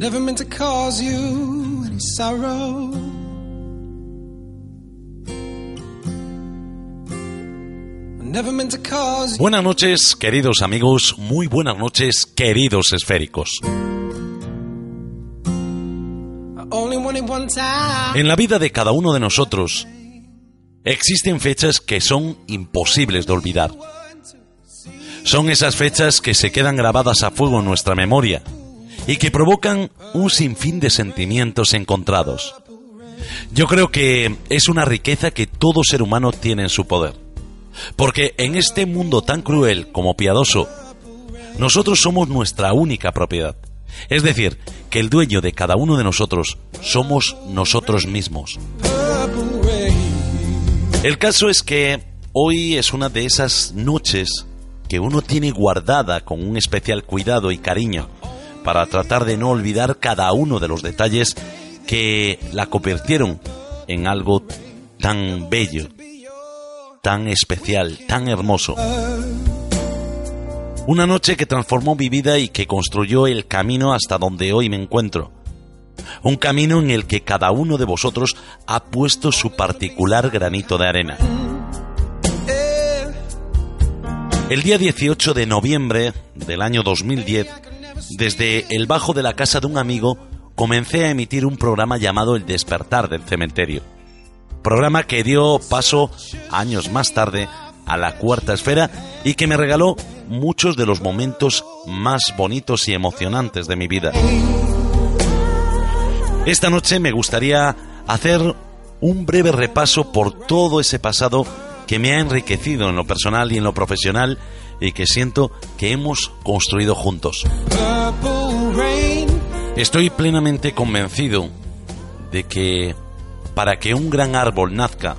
Never meant to cause you any sorrow. Buenas noches, queridos amigos, muy buenas noches, queridos esféricos. En la vida de cada uno de nosotros existen fechas que son imposibles de olvidar. Son esas fechas que se quedan grabadas a fuego en nuestra memoria y que provocan un sinfín de sentimientos encontrados. Yo creo que es una riqueza que todo ser humano tiene en su poder. Porque en este mundo tan cruel como piadoso, nosotros somos nuestra única propiedad. Es decir, que el dueño de cada uno de nosotros somos nosotros mismos. El caso es que hoy es una de esas noches que uno tiene guardada con un especial cuidado y cariño para tratar de no olvidar cada uno de los detalles que la convirtieron en algo tan bello, tan especial, tan hermoso. Una noche que transformó mi vida y que construyó el camino hasta donde hoy me encuentro. Un camino en el que cada uno de vosotros ha puesto su particular granito de arena. El día 18 de noviembre del año 2010, desde el bajo de la casa de un amigo, comencé a emitir un programa llamado El despertar del cementerio. Programa que dio paso años más tarde a la cuarta esfera y que me regaló muchos de los momentos más bonitos y emocionantes de mi vida. Esta noche me gustaría hacer un breve repaso por todo ese pasado que me ha enriquecido en lo personal y en lo profesional y que siento que hemos construido juntos. Estoy plenamente convencido de que para que un gran árbol nazca,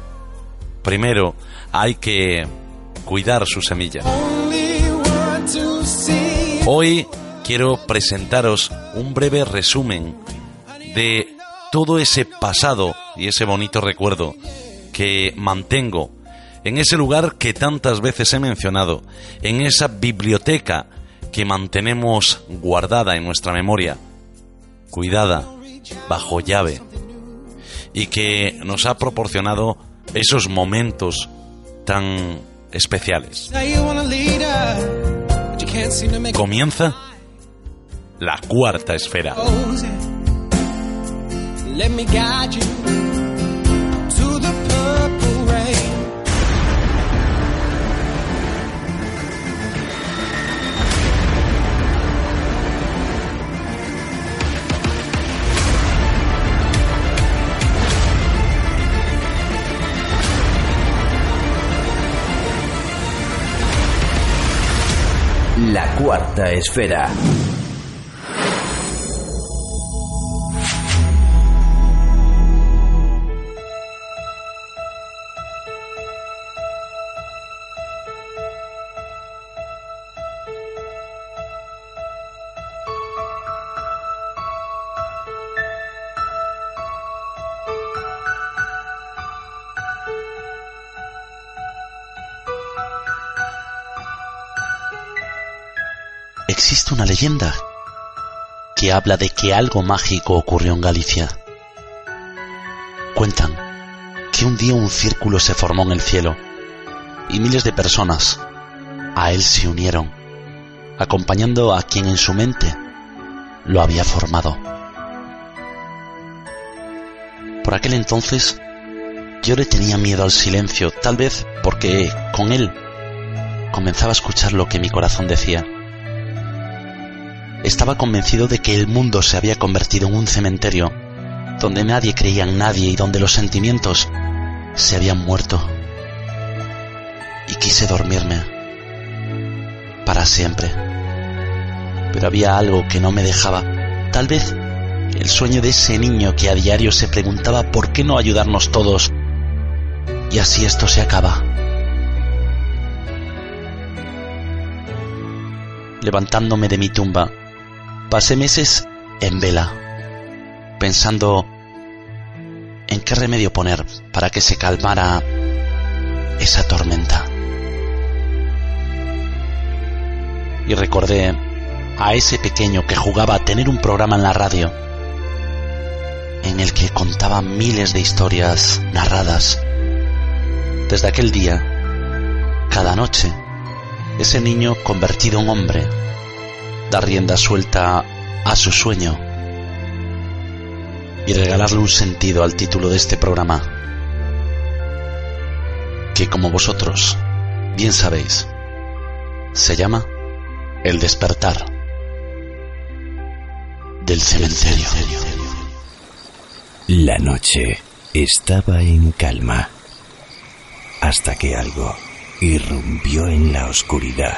primero hay que cuidar su semilla. Hoy quiero presentaros un breve resumen de todo ese pasado y ese bonito recuerdo que mantengo en ese lugar que tantas veces he mencionado, en esa biblioteca que mantenemos guardada en nuestra memoria, cuidada, bajo llave, y que nos ha proporcionado esos momentos tan especiales. Comienza la cuarta esfera. you cuarta esfera. Existe una leyenda que habla de que algo mágico ocurrió en Galicia. Cuentan que un día un círculo se formó en el cielo y miles de personas a él se unieron, acompañando a quien en su mente lo había formado. Por aquel entonces yo le tenía miedo al silencio, tal vez porque con él comenzaba a escuchar lo que mi corazón decía. Estaba convencido de que el mundo se había convertido en un cementerio, donde nadie creía en nadie y donde los sentimientos se habían muerto. Y quise dormirme para siempre. Pero había algo que no me dejaba. Tal vez el sueño de ese niño que a diario se preguntaba por qué no ayudarnos todos. Y así esto se acaba. Levantándome de mi tumba, pasé meses en vela, pensando en qué remedio poner para que se calmara esa tormenta. Y recordé a ese pequeño que jugaba a tener un programa en la radio en el que contaba miles de historias narradas. Desde aquel día, cada noche, ese niño convertido en hombre da rienda suelta a su sueño y regalarle un sentido al título de este programa, que como vosotros bien sabéis, se llama El despertar del cementerio. La noche estaba en calma hasta que algo irrumpió en la oscuridad.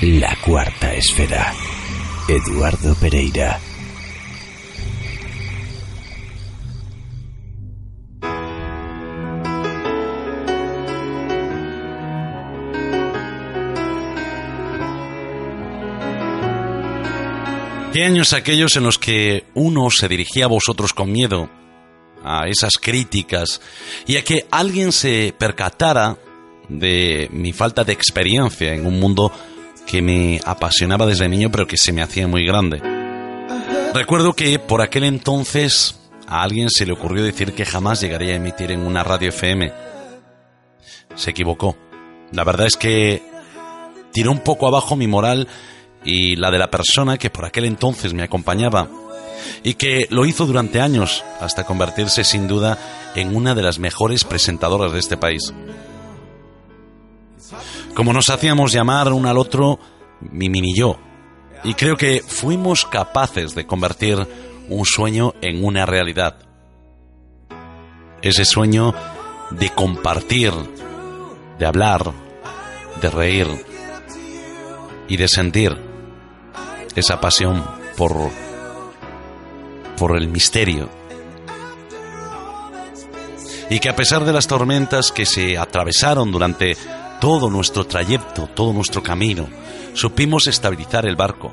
La cuarta esfera. Eduardo Pereira. ¿Qué años aquellos en los que uno se dirigía a vosotros con miedo, a esas críticas, y a que alguien se percatara de mi falta de experiencia en un mundo que me apasionaba desde niño pero que se me hacía muy grande? Recuerdo que por aquel entonces a alguien se le ocurrió decir que jamás llegaría a emitir en una radio FM. Se equivocó. La verdad es que tiró un poco abajo mi moral y la de la persona que por aquel entonces me acompañaba y que lo hizo durante años hasta convertirse sin duda en una de las mejores presentadoras de este país. Como nos hacíamos llamar uno al otro, mi mini yo, y creo que fuimos capaces de convertir un sueño en una realidad. Ese sueño de compartir, de hablar, de reír y de sentir esa pasión por, por el misterio. Y que a pesar de las tormentas que se atravesaron durante todo nuestro trayecto, todo nuestro camino, supimos estabilizar el barco,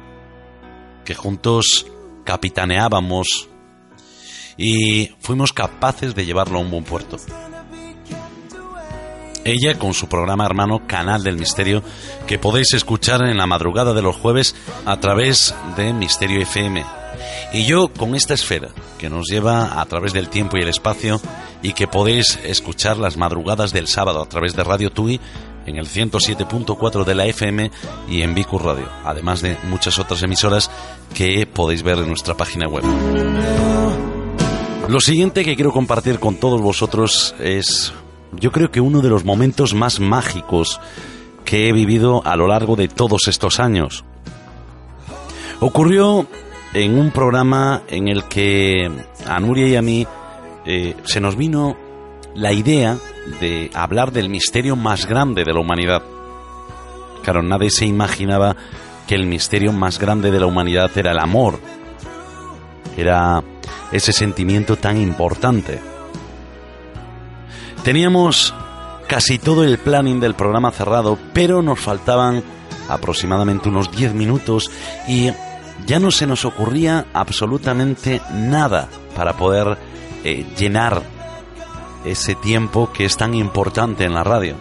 que juntos capitaneábamos y fuimos capaces de llevarlo a un buen puerto. Ella con su programa hermano Canal del Misterio, que podéis escuchar en la madrugada de los jueves a través de Misterio FM. Y yo con esta esfera que nos lleva a través del tiempo y el espacio y que podéis escuchar las madrugadas del sábado a través de Radio Tui en el 107.4 de la FM y en Vicus Radio, además de muchas otras emisoras que podéis ver en nuestra página web. Lo siguiente que quiero compartir con todos vosotros es yo creo que uno de los momentos más mágicos que he vivido a lo largo de todos estos años. Ocurrió en un programa en el que a Nuria y a mí eh, se nos vino la idea de hablar del misterio más grande de la humanidad. Claro, nadie se imaginaba que el misterio más grande de la humanidad era el amor. Era ese sentimiento tan importante. Teníamos casi todo el planning del programa cerrado, pero nos faltaban aproximadamente unos 10 minutos y ya no se nos ocurría absolutamente nada para poder eh, llenar ese tiempo que es tan importante en la radio.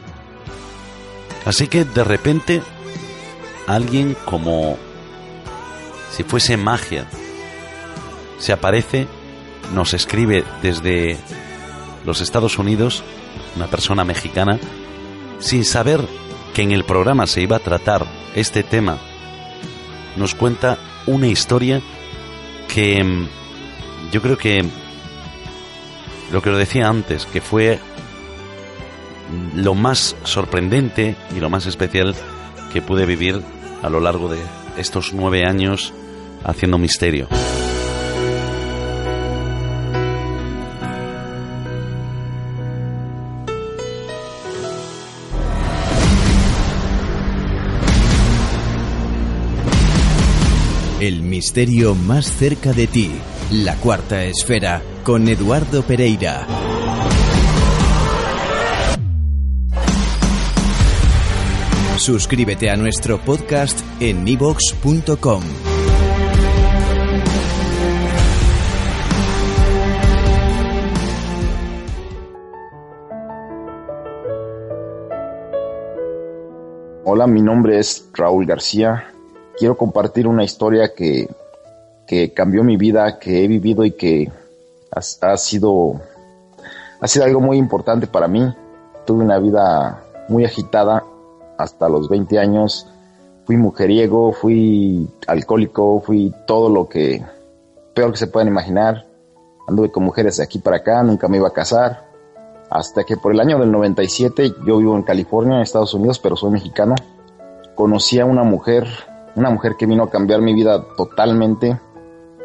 Así que de repente alguien como si fuese magia se aparece, nos escribe desde los Estados Unidos, una persona mexicana, sin saber que en el programa se iba a tratar este tema, nos cuenta una historia que mm, yo creo que lo que os decía antes, que fue lo más sorprendente y lo más especial que pude vivir a lo largo de estos nueve años haciendo misterio. El misterio más cerca de ti. La cuarta esfera con Eduardo Pereira. Suscríbete a nuestro podcast en nivox.com. Hola, mi nombre es Raúl García. Quiero compartir una historia que, que cambió mi vida, que he vivido y que ha, sido, ha sido algo muy importante para mí. Tuve una vida muy agitada hasta los 20 años. Fui mujeriego, fui alcohólico, fui todo lo que peor que se puedan imaginar. Anduve con mujeres de aquí para acá, nunca me iba a casar hasta que por el año del 97, yo vivo en California, en Estados Unidos, pero soy mexicano, conocí a una mujer, una mujer que vino a cambiar mi vida totalmente,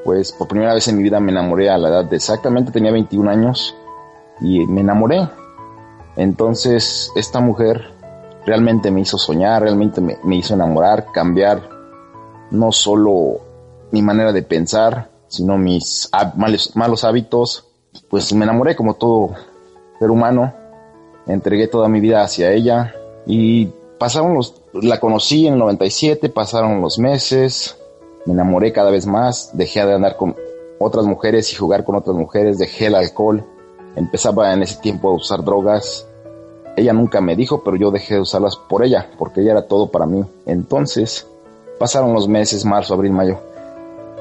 pues por primera vez en mi vida me enamoré a la edad de exactamente, tenía 21 años, y me enamoré. Entonces, esta mujer realmente me hizo soñar, realmente me, me hizo enamorar, cambiar no solo mi manera de pensar, sino mis malos, malos hábitos, pues me enamoré como todo ser humano, entregué toda mi vida hacia ella y pasaron los, la conocí en el 97, pasaron los meses, me enamoré cada vez más, dejé de andar con otras mujeres y jugar con otras mujeres, dejé el alcohol, empezaba en ese tiempo a usar drogas. Ella nunca me dijo, pero yo dejé de usarlas por ella, porque ella era todo para mí. Entonces, pasaron los meses, marzo, abril, mayo,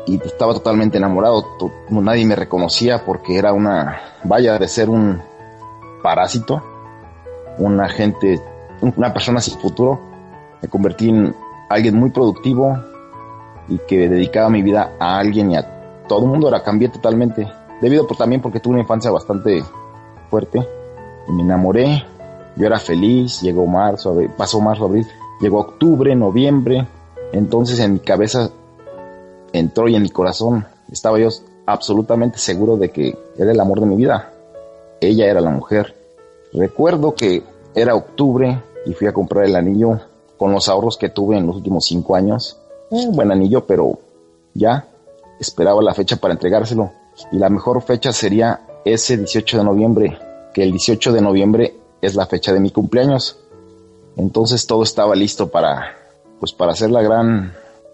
y estaba totalmente enamorado. Nadie me reconocía porque era una, vaya de ser un parásito, una gente, una persona sin futuro. Me convertí en alguien muy productivo y que dedicaba mi vida a alguien y a todo el mundo. Era cambié totalmente. Debido por, también porque tuve una infancia bastante fuerte. Me enamoré. Yo era feliz. Llegó marzo, pasó marzo, abril. Llegó octubre, noviembre. Entonces en mi cabeza entró y en mi corazón estaba yo absolutamente seguro de que era el amor de mi vida ella era la mujer. Recuerdo que era octubre y fui a comprar el anillo con los ahorros que tuve en los últimos cinco años. Un buen anillo, pero ya esperaba la fecha para entregárselo. Y la mejor fecha sería ese 18 de noviembre, que el 18 de noviembre es la fecha de mi cumpleaños. Entonces todo estaba listo para, pues para hacer la gran,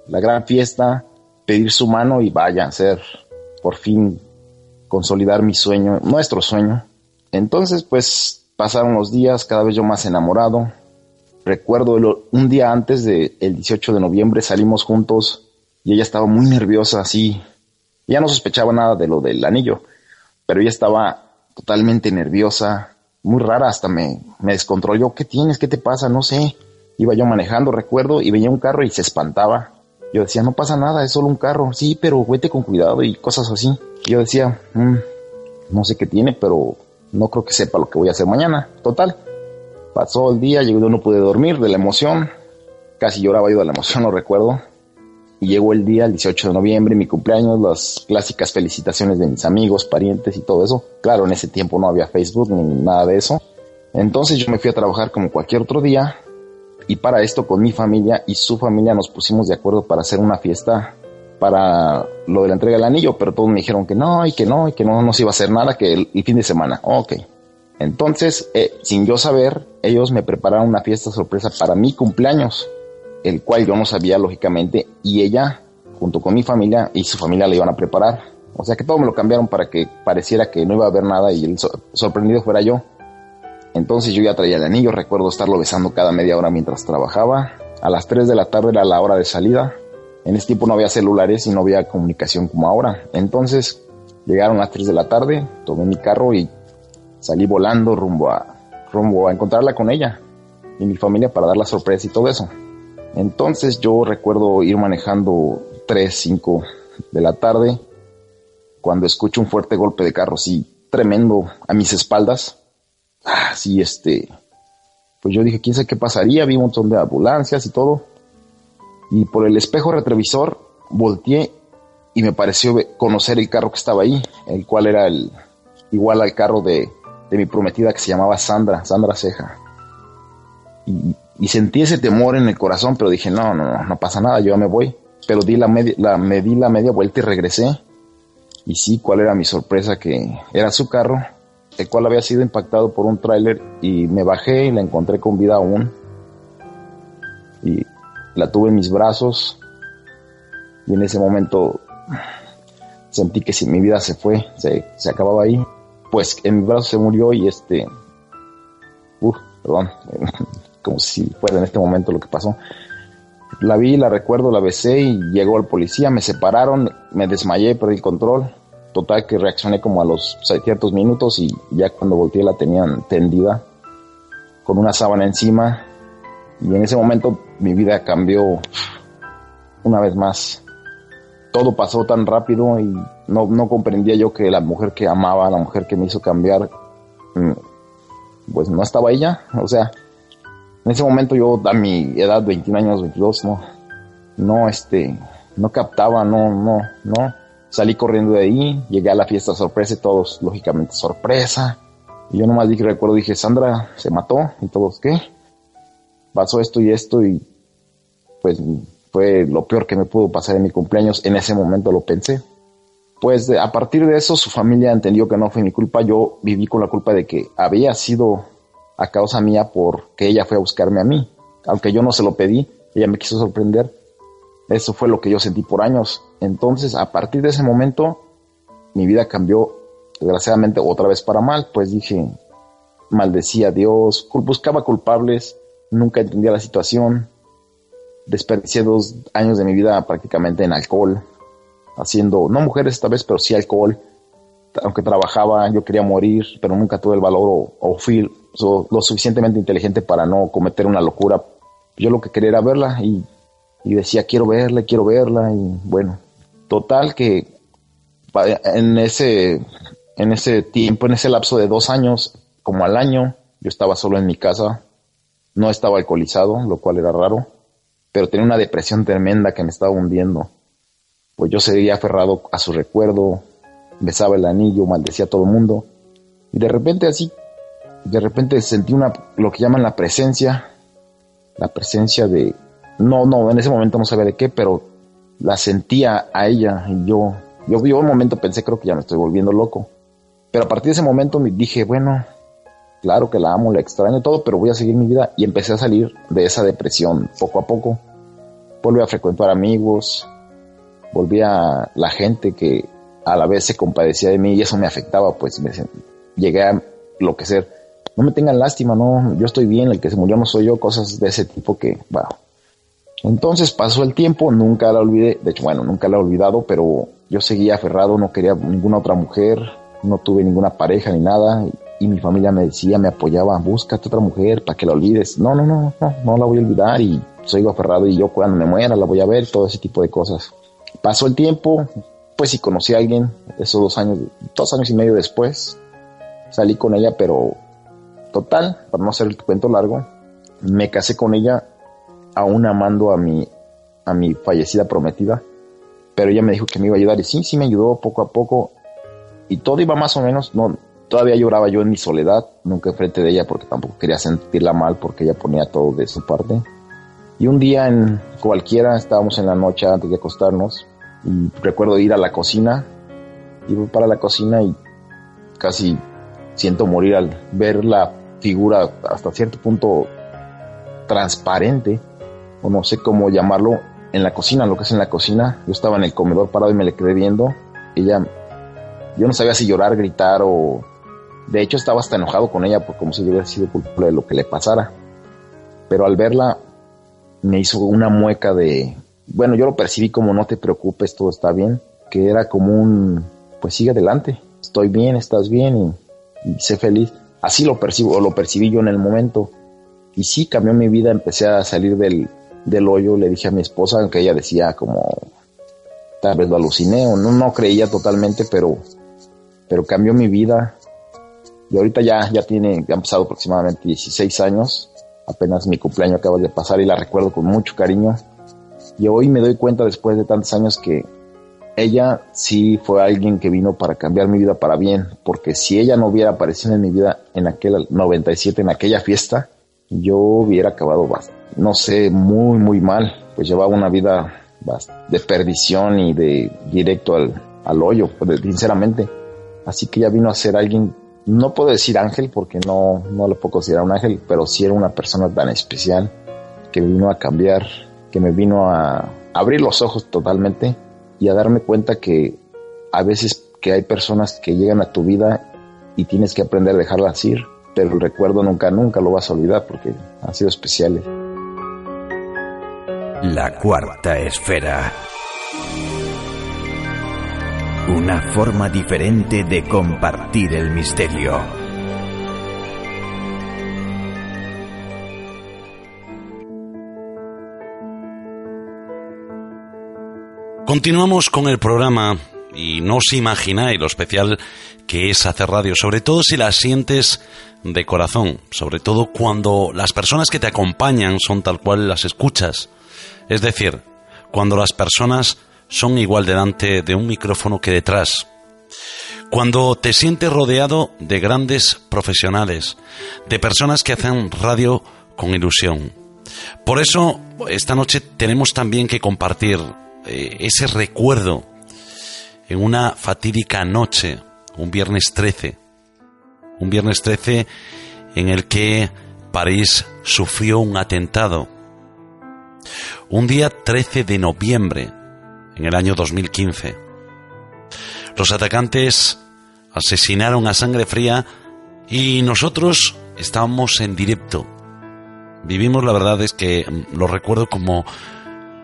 la gran fiesta, pedir su mano y vaya a ser por fin consolidar mi sueño, nuestro sueño, entonces, pues pasaron los días, cada vez yo más enamorado. Recuerdo un día antes del 18 de noviembre salimos juntos y ella estaba muy nerviosa, así. Ya no sospechaba nada de lo del anillo, pero ella estaba totalmente nerviosa, muy rara, hasta me, me descontroló. ¿Qué tienes? ¿Qué te pasa? No sé. Iba yo manejando, recuerdo, y veía un carro y se espantaba. Yo decía, no pasa nada, es solo un carro. Sí, pero vete con cuidado y cosas así. yo decía, mm, no sé qué tiene, pero no creo que sepa lo que voy a hacer mañana. Total, pasó el día, yo no pude dormir de la emoción, casi lloraba yo de la emoción, no recuerdo. Y llegó el día, el 18 de noviembre, mi cumpleaños, las clásicas felicitaciones de mis amigos, parientes y todo eso. Claro, en ese tiempo no había Facebook ni nada de eso. Entonces yo me fui a trabajar como cualquier otro día y para esto con mi familia y su familia nos pusimos de acuerdo para hacer una fiesta para lo de la entrega del anillo, pero todos me dijeron que no, y que no, y que no, no se iba a hacer nada, que el, fin de semana. Ok. Entonces, eh, sin yo saber, ellos me prepararon una fiesta sorpresa para mi cumpleaños, el cual yo no sabía, lógicamente, y ella, junto con mi familia y su familia, le iban a preparar. O sea que todo me lo cambiaron para que pareciera que no iba a haber nada y el sorprendido fuera yo. Entonces yo ya traía el anillo, recuerdo estarlo besando cada media hora mientras trabajaba. A las 3 de la tarde era la hora de salida. En ese tiempo no había celulares y no había comunicación como ahora. Entonces llegaron las 3 de la tarde, tomé mi carro y salí volando rumbo a, rumbo a encontrarla con ella y mi familia para dar la sorpresa y todo eso. Entonces yo recuerdo ir manejando 3, 5 de la tarde cuando escucho un fuerte golpe de carro, así tremendo a mis espaldas. Así este, pues yo dije, quién sabe qué pasaría, vi un montón de ambulancias y todo y por el espejo retrovisor volteé y me pareció conocer el carro que estaba ahí, el cual era el igual al carro de, mi prometida que se llamaba Sandra, Sandra Ceja. Y, sentí ese temor en el corazón, pero dije, no, no, no, no pasa nada, yo me voy. pero di la, media, la, me di la media vuelta y regresé. Y sí, cuál era mi sorpresa, que era su carro, el cual había sido impactado por un tráiler y me bajé y la encontré con vida aún. Y la tuve en mis brazos y en ese momento sentí que si mi vida se fue, se, se acababa ahí, pues en mis brazos se murió y este, uff, perdón, como si fuera en este momento lo que pasó. La vi, la recuerdo, la besé y llegó el policía, me separaron, me desmayé, perdí el control. Total que reaccioné como a los ciertos minutos y ya cuando volteé la tenían tendida con una sábana encima y en ese momento mi vida cambió una vez más. Todo pasó tan rápido y no, no comprendía yo que la mujer que amaba, la mujer que me hizo cambiar, mm, pues no estaba ella. O sea, en ese momento yo a mi edad, 21 años, 22, no, no, este, no captaba, no, no, no. Salí corriendo de ahí, llegué a la fiesta sorpresa y todos, lógicamente, sorpresa. Y yo nomás dije, recuerdo, dije, Sandra se mató y todos, ¿qué? Pasó esto y esto y pues fue lo peor que me pudo pasar en mi cumpleaños. En ese momento lo pensé. Pues a partir de eso su familia entendió que no fue mi culpa. Yo viví con la culpa de que había sido a causa mía porque ella fue a buscarme a mí. Aunque yo no se lo pedí, ella me quiso sorprender. Eso fue lo que yo sentí por años. Entonces, a partir de ese momento, mi vida cambió, desgraciadamente, otra vez para mal. Pues dije, maldecía a Dios, buscaba culpables, nunca entendía la situación. Desperdicié dos años de mi vida prácticamente en alcohol, haciendo, no mujeres esta vez, pero sí alcohol. Aunque trabajaba, yo quería morir, pero nunca tuve el valor o, o lo suficientemente inteligente para no cometer una locura. Yo lo que quería era verla y, decía, quiero verla, quiero verla. Y bueno, total que en ese, en ese tiempo, en ese lapso de dos años, como al año, yo estaba solo en mi casa. No estaba alcoholizado, lo cual era raro, pero tenía una depresión tremenda que me estaba hundiendo. Pues yo seguía aferrado a su recuerdo, besaba el anillo, maldecía a todo el mundo. Y de repente así de repente sentí una, lo que llaman la presencia, la presencia de, no, no, en ese momento no sabía de qué, pero la sentía a ella y yo, yo, yo un momento pensé, creo que ya me estoy volviendo loco. Pero a partir de ese momento me dije, bueno, claro que la amo, la extraño todo, pero voy a seguir mi vida y empecé a salir de esa depresión poco a poco. Volví a frecuentar amigos, volví a la gente que a la vez se compadecía de mí y eso me afectaba, pues me, llegué a lo que ser no me tengan lástima, no, yo estoy bien, el que se murió no soy yo, cosas de ese tipo que, wow. Entonces pasó el tiempo, nunca la olvidé, de hecho, bueno, nunca la he olvidado, pero yo seguía aferrado, no quería ninguna otra mujer, no tuve ninguna pareja ni nada, y, mi familia me decía, me apoyaba, búscate otra mujer para que la olvides. No, no, no, no, no la voy a olvidar y sigo aferrado y yo cuando me muera la voy a ver, todo ese tipo de cosas. Pasó el tiempo, pues sí conocí a alguien, esos dos años, dos años y medio después, salí con ella, pero Total, para no hacer el cuento largo, me casé con ella aún amando a mi, a mi fallecida prometida, pero ella me dijo que me iba a ayudar y sí, sí me ayudó poco a poco y todo iba más o menos, no, todavía lloraba yo en mi soledad, nunca enfrente de ella porque tampoco quería sentirla mal porque ella ponía todo de su parte. Y un día en cualquiera estábamos en la noche antes de acostarnos y recuerdo ir a la cocina, iba para la cocina y casi siento morir al ver la figura hasta cierto punto transparente, o no sé cómo llamarlo, en la cocina, lo que es en la cocina. Yo estaba en el comedor parado y me le quedé viendo. Ella, yo no sabía si llorar, gritar o... De hecho estaba hasta enojado con ella por como si yo hubiera sido culpable de lo que le pasara. Pero al verla me hizo una mueca de... Bueno, yo lo percibí como no te preocupes, todo está bien. Que era como un... Pues sigue adelante. Estoy bien, estás bien y, sé feliz. Así lo percibo, lo percibí yo en el momento. Y sí, cambió mi vida, empecé a salir del, del hoyo, le dije a mi esposa, aunque ella decía como, tal vez lo aluciné o no, no creía totalmente, pero, pero cambió mi vida. Y ahorita ya, ya tiene, han pasado aproximadamente 16 años, apenas mi cumpleaños acaba de pasar y la recuerdo con mucho cariño. Y hoy me doy cuenta después de tantos años que ella sí fue alguien que vino para cambiar mi vida para bien, porque si ella no hubiera aparecido en mi vida en aquel 97, en aquella fiesta, yo hubiera acabado, no sé, muy, muy mal, pues llevaba una vida de perdición y de directo al, al hoyo, pues, sinceramente. Así que ya vino a ser alguien, no puedo decir ángel porque no, no lo puedo considerar un ángel, pero sí era una persona tan especial que vino a cambiar, que me vino a abrir los ojos totalmente y a darme cuenta que a veces que hay personas que llegan a tu vida y tienes que aprender a dejarlas ir, pero el recuerdo nunca, nunca lo vas a olvidar porque han sido especiales. La cuarta esfera. Una forma diferente de compartir el misterio. Continuamos con el programa y no os imagináis lo especial que es hacer radio, sobre todo si la sientes de corazón, sobre todo cuando las personas que te acompañan son tal cual las escuchas. Es decir, cuando las personas son igual delante de un micrófono que detrás. Cuando te sientes rodeado de grandes profesionales, de personas que hacen radio con ilusión. Por eso, esta noche tenemos también que compartir eh, ese recuerdo en una fatídica noche, un viernes 13. Un viernes 13 en el que París sufrió un atentado. Un día 13 de noviembre en el año 2015. Los atacantes asesinaron a sangre fría y nosotros estábamos en directo. Vivimos, la verdad es que mm, lo recuerdo como,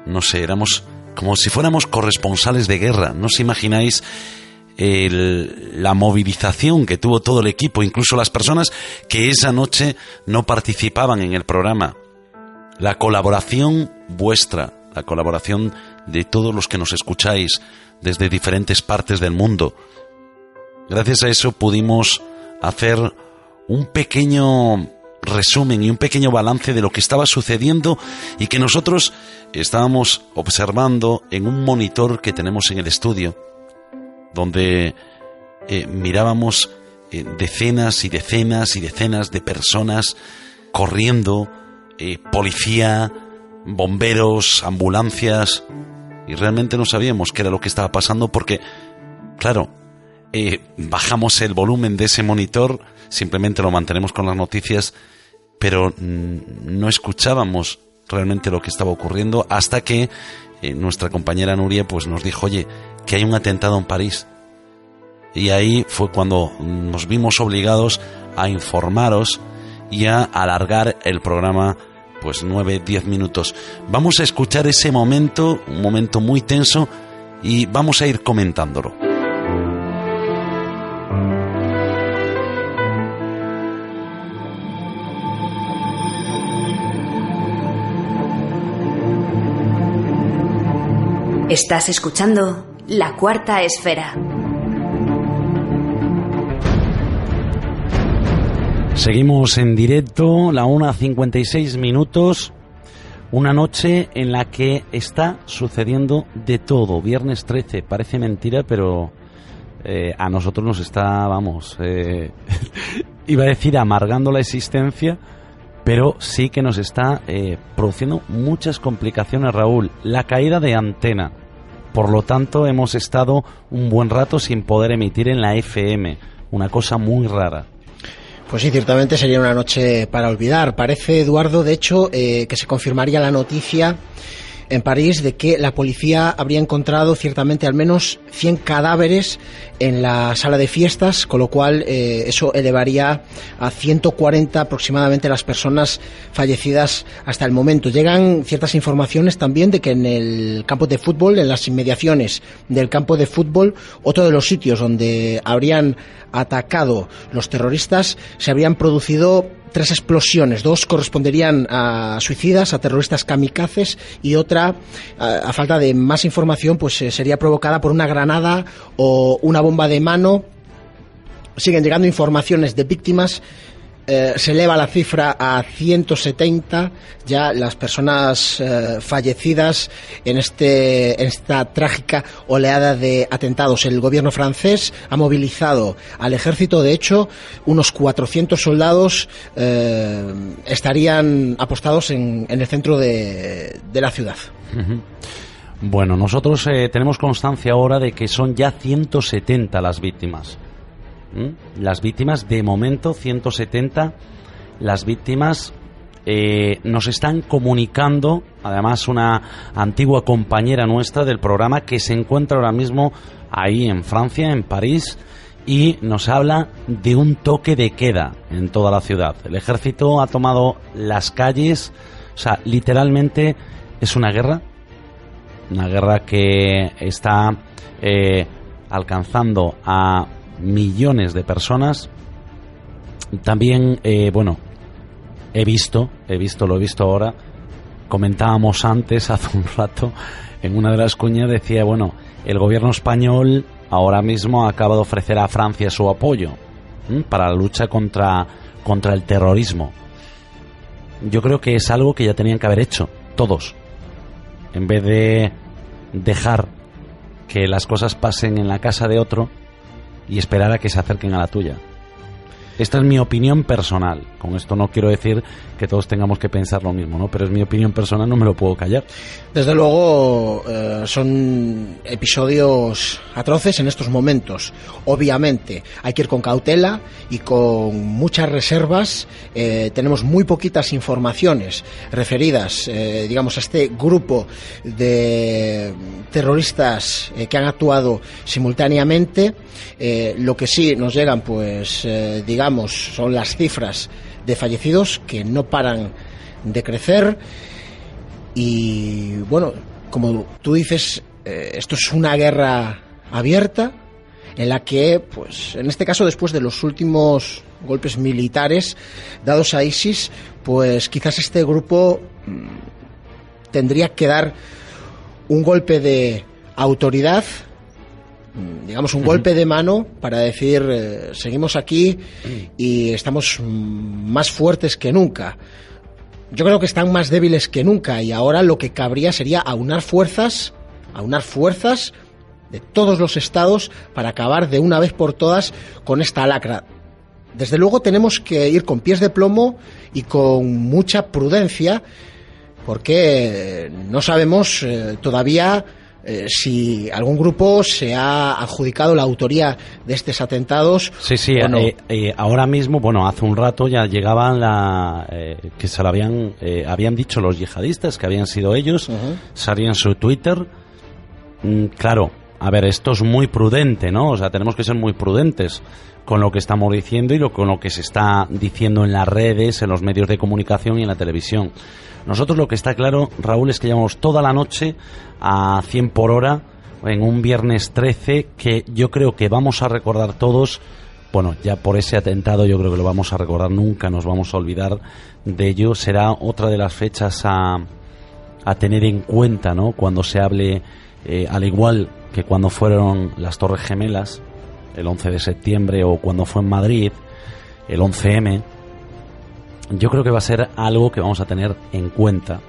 no sé, éramos como si fuéramos corresponsales de guerra. No os imagináis la movilización que tuvo todo el equipo, incluso las personas que esa noche no participaban en el programa. La colaboración vuestra, la colaboración de todos los que nos escucháis desde diferentes partes del mundo. Gracias a eso pudimos hacer un pequeño resumen y un pequeño balance de lo que estaba sucediendo y que nosotros estábamos observando en un monitor que tenemos en el estudio, donde eh, mirábamos eh, decenas y decenas y decenas de personas corriendo, eh, policía, bomberos, ambulancias, y realmente no sabíamos qué era lo que estaba pasando porque, claro, bajamos el volumen de ese monitor, simplemente lo mantenemos con las noticias, pero no escuchábamos realmente lo que estaba ocurriendo hasta que eh, nuestra compañera Nuria pues nos dijo, oye, que hay un atentado en París. Y ahí fue cuando nos vimos obligados a informaros y a alargar el programa pues 9, 10 minutos. Vamos a escuchar ese momento, un momento muy tenso, y vamos a ir comentándolo. Estás escuchando La Cuarta Esfera. Seguimos en directo, la 1.56 minutos, una noche en la que está sucediendo de todo. Viernes 13, parece mentira, pero eh, a nosotros nos está, vamos, eh, iba a decir amargando la existencia, pero sí que nos está eh, produciendo muchas complicaciones, Raúl. La caída de antena. Por lo tanto, hemos estado un buen rato sin poder emitir en la FM. Una cosa muy rara. Pues sí, ciertamente sería una noche para olvidar. Parece, Eduardo, de hecho, eh, que se confirmaría la noticia en París de que la policía habría encontrado ciertamente al menos 100 cadáveres en la sala de fiestas, con lo cual eh, eso elevaría a 140 aproximadamente las personas fallecidas hasta el momento. Llegan ciertas informaciones también de que en el campo de fútbol, en las inmediaciones del campo de fútbol, otro de los sitios donde habrían atacado los terroristas, se habrían producido tres explosiones. Dos corresponderían a suicidas, a terroristas kamikazes y otra, a, falta de más información, pues eh, sería provocada por una granada o una bomba de mano. Siguen llegando informaciones de víctimas eh, se eleva la cifra a 170 ya las personas eh, fallecidas en, este, en esta trágica oleada de atentados. El gobierno francés ha movilizado al ejército, de hecho, unos 400 soldados eh, estarían apostados en, el centro de, la ciudad. Bueno, nosotros tenemos constancia ahora de que son ya 170 las víctimas. Las víctimas, de momento, 170. Las víctimas eh, nos están comunicando, además, una antigua compañera nuestra del programa que se encuentra ahora mismo ahí en Francia, en París, y nos habla de un toque de queda en toda la ciudad. El ejército ha tomado las calles, o sea, literalmente es una guerra, una guerra que está eh, alcanzando a millones de personas. También, eh, bueno, he visto, he visto, lo he visto ahora, comentábamos antes, hace un rato, en una de las cuñas decía, bueno, el gobierno español ahora mismo acaba de ofrecer a Francia su apoyo para la lucha contra, contra el terrorismo. Yo creo que es algo que ya tenían que haber hecho, todos. En vez de dejar que las cosas pasen en la casa de otro y esperar a que se acerquen a la tuya. Esta es mi opinión personal. Con esto no quiero decir que todos tengamos que pensar lo mismo, ¿no? Pero es mi opinión personal, no me lo puedo callar. Desde luego eh, son episodios atroces en estos momentos. Obviamente hay que ir con cautela y con muchas reservas. Eh, tenemos muy poquitas informaciones referidas, eh, digamos, a este grupo de terroristas que han actuado simultáneamente. lo que sí nos llegan, pues, digamos, son las cifras de fallecidos que no paran de crecer. Y bueno, como tú dices, eh, esto es una guerra abierta en la que, pues, en este caso, después de los últimos golpes militares dados a ISIS, pues quizás este grupo mm, tendría que dar un golpe de autoridad digamos, un golpe de mano para decir, eh, seguimos aquí y estamos más fuertes que nunca. Yo creo que están más débiles que nunca y ahora lo que cabría sería aunar fuerzas, aunar fuerzas de todos los estados para acabar de una vez por todas con esta lacra. Desde luego tenemos que ir con pies de plomo y con mucha prudencia porque no sabemos eh, todavía eh, si algún grupo se ha adjudicado la autoría de estos atentados. Sí, sí, eh, eh, ahora mismo, bueno, hace un rato ya llegaban la. que se lo habían, habían dicho los yihadistas que habían sido ellos, salían su Twitter. Mm, claro, a ver, esto es muy prudente, ¿no? O sea, tenemos que ser muy prudentes con lo que estamos diciendo y lo, con lo que se está diciendo en las redes, en los medios de comunicación y en la televisión. Nosotros lo que está claro, Raúl, es que llevamos toda la noche a 100 por hora en un viernes 13 que yo creo que vamos a recordar todos. Bueno, ya por ese atentado yo creo que lo vamos a recordar, nunca nos vamos a olvidar de ello. Será otra de las fechas a, a tener en cuenta, ¿no? Cuando se hable, eh, al igual que cuando fueron las Torres Gemelas, el 11 de septiembre, o cuando fue en Madrid, el 11M, yo creo que va a ser algo que vamos a tener en cuenta.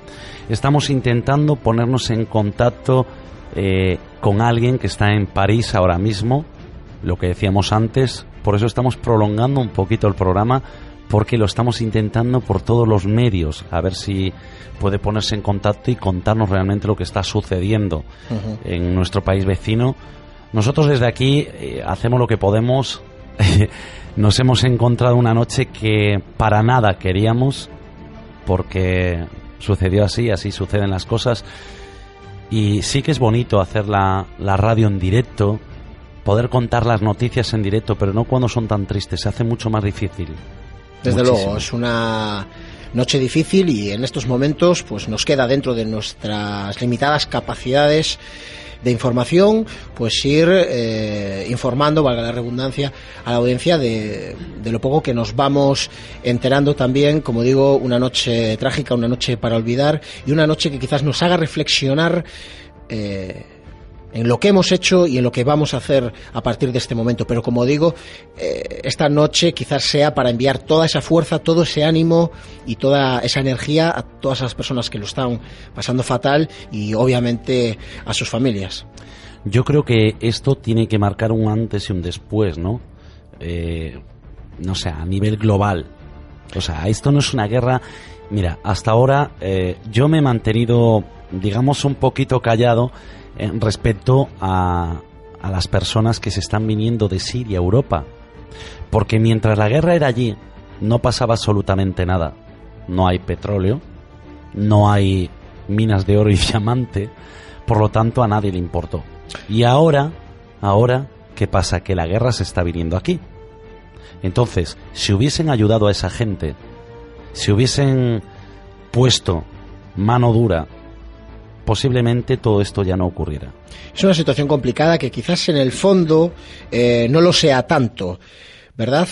Estamos intentando ponernos en contacto eh, con alguien que está en París ahora mismo, lo que decíamos antes, por eso estamos prolongando un poquito el programa, porque lo estamos intentando por todos los medios, a ver si puede ponerse en contacto y contarnos realmente lo que está sucediendo en nuestro país vecino. Nosotros desde aquí eh, hacemos lo que podemos nos hemos encontrado una noche que para nada queríamos, porque sucedió así, así suceden las cosas. Y sí que es bonito hacer la, radio en directo, poder contar las noticias en directo, pero no cuando son tan tristes, se hace mucho más difícil. Desde luego, es una noche difícil y en estos momentos pues nos queda dentro de nuestras limitadas capacidades de información, pues ir eh, informando, valga la redundancia, a la audiencia de, de, lo poco que nos vamos enterando también, como digo, una noche trágica, una noche para olvidar y una noche que quizás nos haga reflexionar. Eh, en lo que hemos hecho y en lo que vamos a hacer a partir de este momento. Pero como digo, eh, esta noche quizás sea para enviar toda esa fuerza, todo ese ánimo y toda esa energía a todas las personas que lo están pasando fatal y obviamente a sus familias. Yo creo que esto tiene que marcar un antes y un después, ¿no? Eh, no sé, a nivel global. O sea, esto no es una guerra. Mira, hasta ahora eh, yo me he mantenido digamos, un poquito callado en respecto a, a las personas que se están viniendo de Siria a Europa. Porque mientras la guerra era allí, no pasaba absolutamente nada. No hay petróleo, no hay minas de oro y diamante, por lo tanto a nadie le importó. Y ahora, ahora, ¿qué pasa? Que la guerra se está viniendo aquí. Entonces, si hubiesen ayudado a esa gente, si hubiesen puesto mano dura, posiblemente todo esto ya no ocurriera. Es una situación complicada que quizás en el fondo eh, no lo sea tanto, ¿verdad?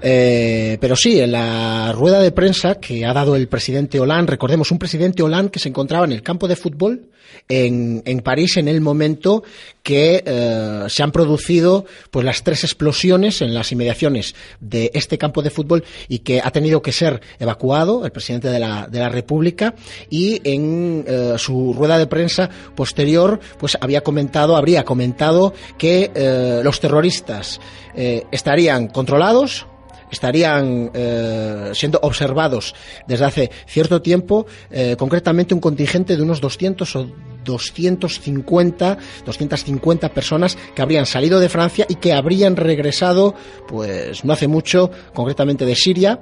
Eh, pero sí, en la rueda de prensa que ha dado el presidente Hollande, recordemos, un presidente Hollande que se encontraba en el campo de fútbol en, en París en el momento que eh, se han producido pues las tres explosiones en las inmediaciones de este campo de fútbol y que ha tenido que ser evacuado el presidente de la, de la República y en eh, su rueda de prensa posterior pues había comentado, habría comentado que eh, los terroristas estarían controlados estarían eh, siendo observados desde hace cierto tiempo, eh, concretamente un contingente de unos 200 o 250, 250 personas que habrían salido de Francia y que habrían regresado, pues no hace mucho, concretamente de Siria,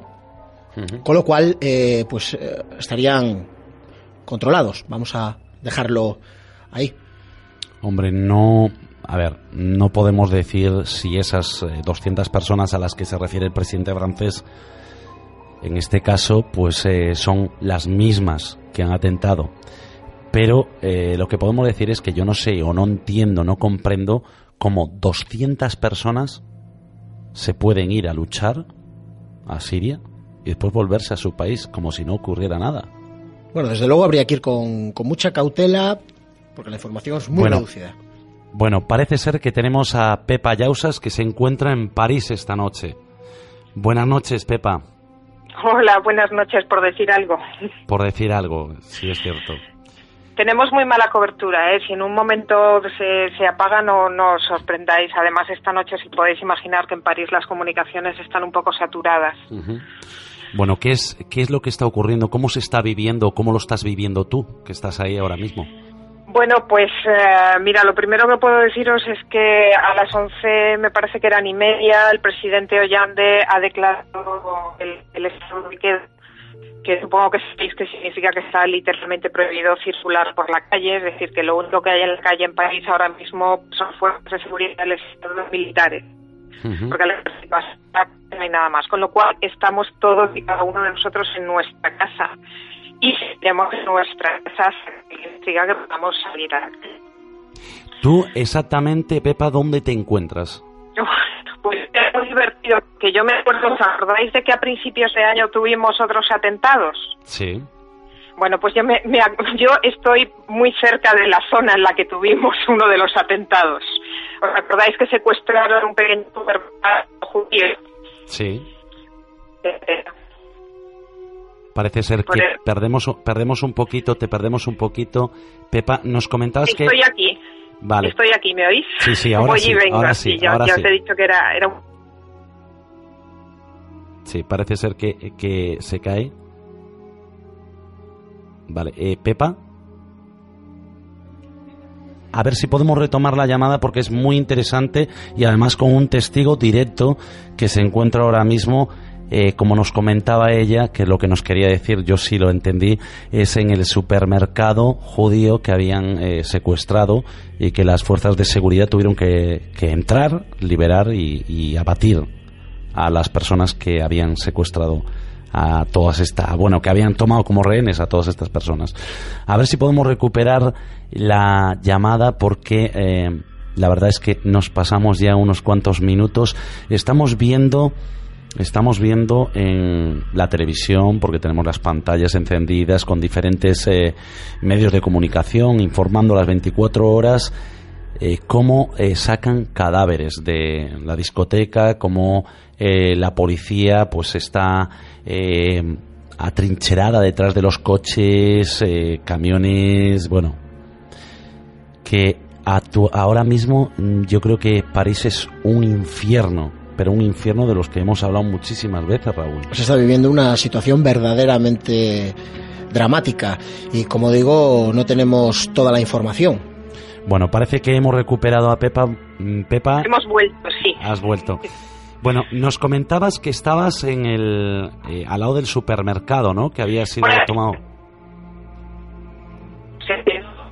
con lo cual, eh, pues estarían controlados. Vamos a dejarlo ahí. Hombre, no. A ver, no podemos decir si esas eh, 200 personas a las que se refiere el presidente francés, en este caso, pues eh, son las mismas que han atentado. Pero eh, lo que podemos decir es que yo no sé o no entiendo, no comprendo cómo 200 personas se pueden ir a luchar a Siria y después volverse a su país como si no ocurriera nada. Bueno, desde luego habría que ir con, con mucha cautela porque la información es muy Bueno, reducida. Bueno, parece ser que tenemos a Pepa Yausas que se encuentra en París esta noche. Buenas noches, Pepa, Hola, buenas noches, por decir algo. por decir algo, si es cierto. Tenemos muy mala cobertura, ¿eh? Si en un momento se, se apaga, no, no os sorprendáis. Además, esta noche, si podéis imaginar que en París las comunicaciones están un poco saturadas. Bueno, ¿qué es, ¿qué es lo que está ocurriendo? ¿Cómo se está viviendo? ¿Cómo lo estás viviendo tú, que estás ahí ahora mismo? Bueno, pues eh, mira, lo primero que puedo deciros es que a las 11, me parece que eran y media, el presidente Hollande ha declarado el, el estado de queda, que supongo que sabéis que significa que está literalmente prohibido circular por la calle, es decir, que lo único que hay en la calle en París ahora mismo son fuerzas de seguridad del Estado militares, porque el ejército no hay nada más. Con lo cual estamos todos y cada uno de nosotros en nuestra casa y seguiremos en nuestra casa hasta que podamos salir a. ¿Tú exactamente, Pepa, dónde te encuentras? Pues es muy divertido, que yo me acuerdo, ¿os acordáis de que a principios de año tuvimos otros atentados? Sí. Bueno, pues yo, me, yo estoy muy cerca de la zona en la que tuvimos uno de los atentados. ¿Os acordáis que secuestraron un pequeño supermercado judío? Sí. Eh, Parece ser que el- perdemos, perdemos un poquito, te perdemos un poquito. Pepa, nos comentabas que... Estoy aquí, Vale. estoy aquí, ¿me oís? Sí, sí, ahora Voy sí, vengo, ahora sí, ya, ahora sí. os he dicho que era, era un Sí, parece ser que, que se cae. Vale, eh, Pepa. A ver si podemos retomar la llamada porque es muy interesante y además con un testigo directo que se encuentra ahora mismo, eh, como nos comentaba ella, que lo que nos quería decir, yo sí lo entendí, es en el supermercado judío que habían eh, secuestrado y que las fuerzas de seguridad tuvieron que, que entrar, liberar y, y abatir a las personas que habían secuestrado a todas estas, bueno, que habían tomado como rehenes a todas estas personas. A ver si podemos recuperar la llamada porque eh, la verdad es que nos pasamos ya unos cuantos minutos. Estamos viendo Estamos viendo en la televisión, porque tenemos las pantallas encendidas con diferentes eh, medios de comunicación informando las 24 horas eh, cómo eh, sacan cadáveres de la discoteca, cómo eh, la policía pues está atrincherada detrás de los coches, camiones, bueno, que ahora mismo mm, yo creo que París es un infierno, pero un infierno de los que hemos hablado muchísimas veces, Raúl. Se está viviendo una situación verdaderamente dramática. Y como digo, no tenemos toda la información. Bueno, parece que hemos recuperado a Pepa. Mm, Pepa. Hemos vuelto, sí. Has vuelto. Bueno, nos comentabas que estabas en el eh, al lado del supermercado, ¿no? Que había sido tomado. Sí,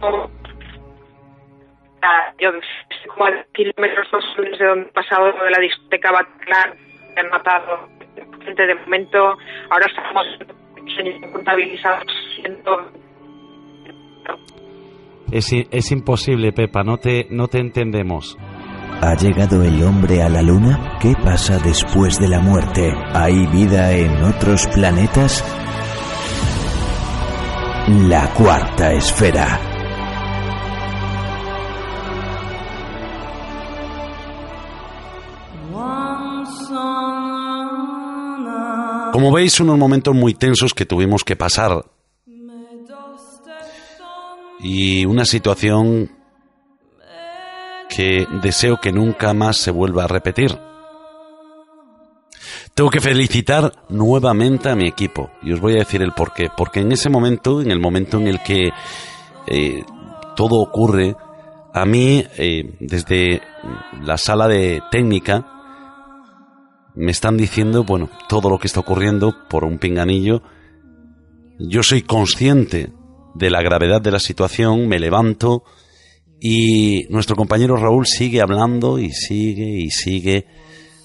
ah, yo como a kilómetros de donde he pasado de la discoteca Bataclan, han matado gente de momento. Ahora estamos contabilizados siendo es, es imposible, Pepa, no te, no te entendemos. ¿Ha llegado el hombre a la luna? ¿Qué pasa después de la muerte? ¿Hay vida en otros planetas? La cuarta esfera. Como veis, unos momentos muy tensos que tuvimos que pasar. Y una situación que deseo que nunca más se vuelva a repetir. Tengo que felicitar nuevamente a mi equipo y os voy a decir el por qué. Porque en ese momento, en el momento en el que eh, todo ocurre, a mí, eh, desde la sala de técnica, me están diciendo, bueno, todo lo que está ocurriendo por un pinganillo. Yo soy consciente de la gravedad de la situación, me levanto, y nuestro compañero Raúl sigue hablando y sigue y sigue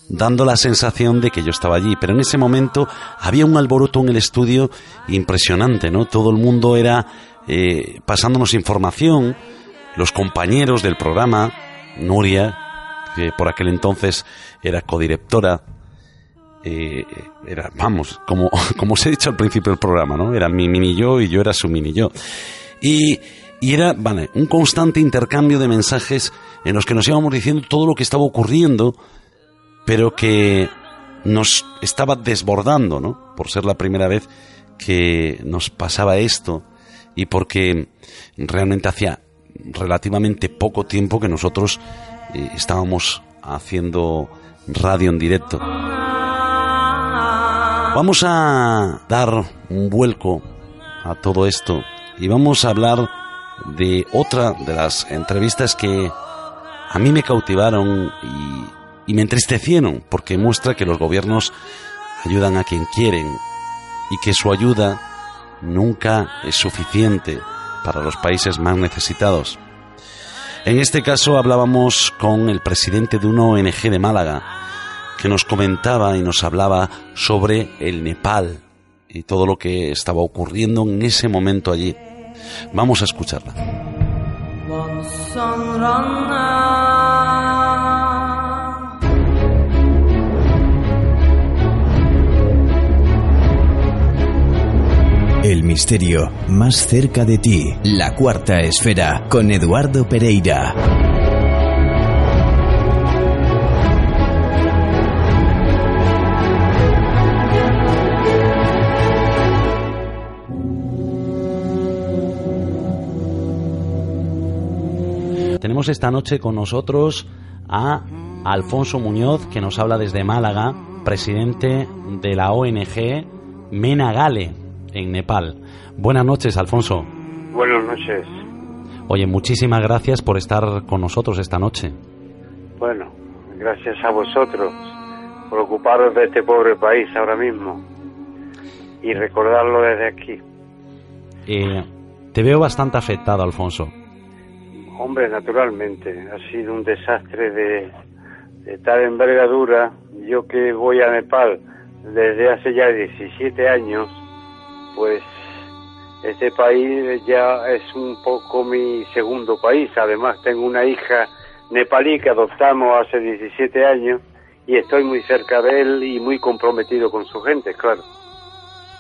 dando la sensación de que yo estaba allí. Pero en ese momento había un alboroto en el estudio impresionante, ¿no? Todo el mundo era eh, pasándonos información, los compañeros del programa, Nuria, que por aquel entonces era codirectora, eh, era, vamos, como, como os he dicho al principio del programa, ¿no? Era mi mini yo y yo era su mini yo. Y era, vale, un constante intercambio de mensajes en los que nos íbamos diciendo todo lo que estaba ocurriendo, pero que nos estaba desbordando, ¿no? Por ser la primera vez que nos pasaba esto y porque realmente hacía relativamente poco tiempo que nosotros eh, estábamos haciendo radio en directo. Vamos a dar un vuelco a todo esto y vamos a hablar de otra de las entrevistas que a mí me cautivaron y, me entristecieron porque muestra que los gobiernos ayudan a quien quieren y que su ayuda nunca es suficiente para los países más necesitados. En este caso hablábamos con el presidente de una ONG de Málaga que nos comentaba y nos hablaba sobre el Nepal y todo lo que estaba ocurriendo en ese momento allí. Vamos a escucharla. El misterio más cerca de ti. La cuarta esfera con Eduardo Pereira. Tenemos esta noche con nosotros a Alfonso Muñoz, que nos habla desde Málaga, presidente de la ONG Menagale en Nepal. Buenas noches, Alfonso. Buenas noches. Oye, muchísimas gracias por estar con nosotros esta noche. Bueno, gracias a vosotros por ocuparos de este pobre país ahora mismo y recordarlo desde aquí. Eh, te veo bastante afectado, Alfonso. Hombre, naturalmente, ha sido un desastre de, tal envergadura. Yo que voy a Nepal desde hace ya 17 años, pues este país ya es un poco mi segundo país. Además, tengo una hija nepalí que adoptamos hace 17 años y estoy muy cerca de él y muy comprometido con su gente, claro.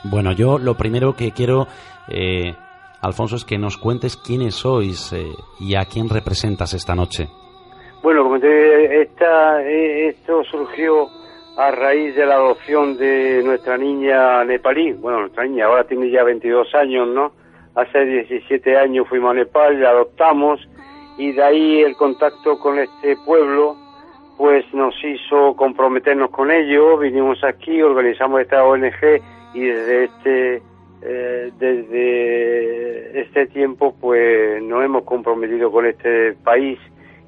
Bueno, yo lo primero que quiero eh, Alfonso, es que nos cuentes quiénes sois eh, y a quién representas esta noche. Bueno, como te esta, eh, esto surgió a raíz de la adopción de nuestra niña nepalí. Bueno, nuestra niña ahora tiene ya 22 años, ¿no? Hace 17 años fuimos a Nepal, la adoptamos y de ahí el contacto con este pueblo pues nos hizo comprometernos con ellos, vinimos aquí, organizamos esta ONG y desde este eh, desde este tiempo pues nos hemos comprometido con este país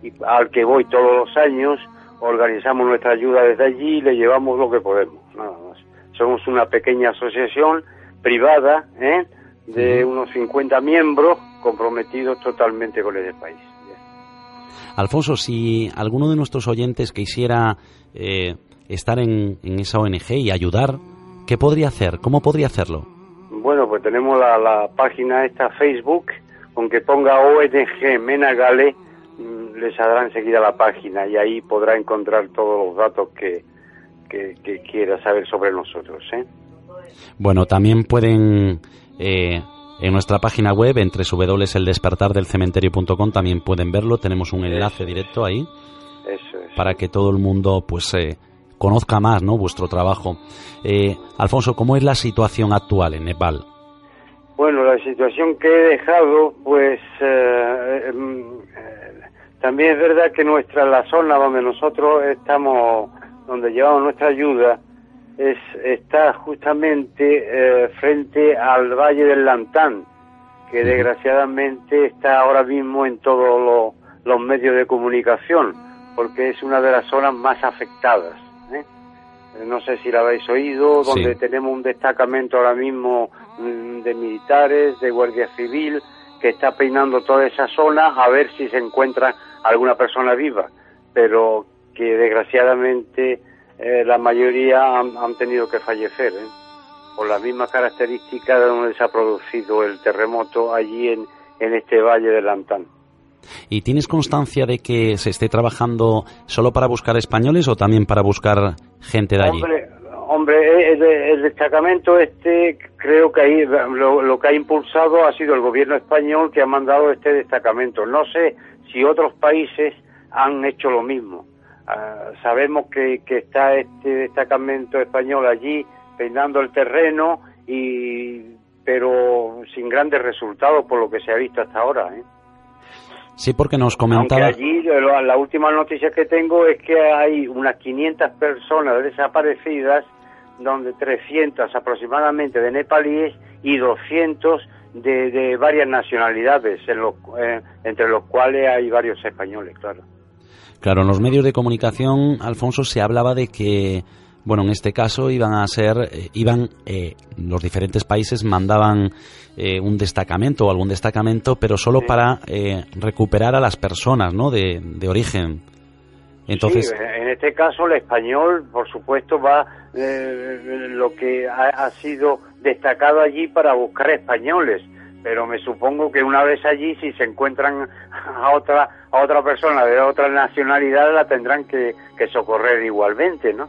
y al que voy todos los años, organizamos nuestra ayuda desde allí y le llevamos lo que podemos, nada más. Somos una pequeña asociación privada ¿eh? de unos 50 miembros comprometidos totalmente con ese país. Alfonso, si alguno de nuestros oyentes quisiera eh, estar en, en esa ONG y ayudar, ¿qué podría hacer? ¿Cómo podría hacerlo? Bueno, pues tenemos la, la página esta Facebook, aunque ponga ONG Menagale, mm, le saldrá enseguida la página y ahí podrá encontrar todos los datos que, que, que quiera saber sobre nosotros. ¿eh? Bueno, también pueden eh, en nuestra página web, entre www.eldespertardelcementerio.com, también pueden verlo. Tenemos un enlace directo ahí Eso es. para que todo el mundo pues eh, conozca más ¿no? vuestro trabajo. Eh, Alfonso, ¿cómo es la situación actual en Nepal? Bueno, la situación que he dejado, pues eh, mm, eh, también es verdad que nuestra la zona donde nosotros estamos, donde llevamos nuestra ayuda, es está justamente eh, frente al Valle del Lantán, que desgraciadamente está ahora mismo en todos lo- los medios de comunicación, porque es una de las zonas más afectadas. No sé si la habéis oído, Sí. donde tenemos un destacamento ahora mismo mm, de militares, de Guardia Civil, que está peinando toda esa zona a ver si se encuentra alguna persona viva, pero que desgraciadamente eh, la mayoría han, han tenido que fallecer, ¿eh? por las mismas características de donde se ha producido el terremoto allí en, en este valle del Lantán. ¿Y tienes constancia de que se esté trabajando solo para buscar españoles o también para buscar gente de allí? Hombre, hombre, el, el destacamento este creo que ahí lo, lo que ha impulsado ha sido el gobierno español que ha mandado este destacamento. No sé si otros países han hecho lo mismo. Ah, sabemos que, que está este destacamento español allí peinando el terreno y pero sin grandes resultados por lo que se ha visto hasta ahora. ¿eh? Sí, porque nos Aunque comentaba... allí lo- la última noticia que tengo es que hay unas 500 personas desaparecidas, donde 300 aproximadamente de nepalíes y 200 de, de varias nacionalidades, en los- eh, entre los cuales hay varios españoles, claro. Claro, en los medios de comunicación, Alfonso, se hablaba de que, bueno, en este caso iban a ser, eh, iban, eh, los diferentes países mandaban eh, un destacamento o algún destacamento, pero solo para eh, recuperar a las personas, ¿no? De, de origen. Entonces, Sí, en este caso el español, por supuesto, va eh, lo que ha, ha sido destacado allí para buscar españoles, pero me supongo que una vez allí, si se encuentran a otra a otra persona de otra nacionalidad, la tendrán que, que socorrer igualmente, ¿no?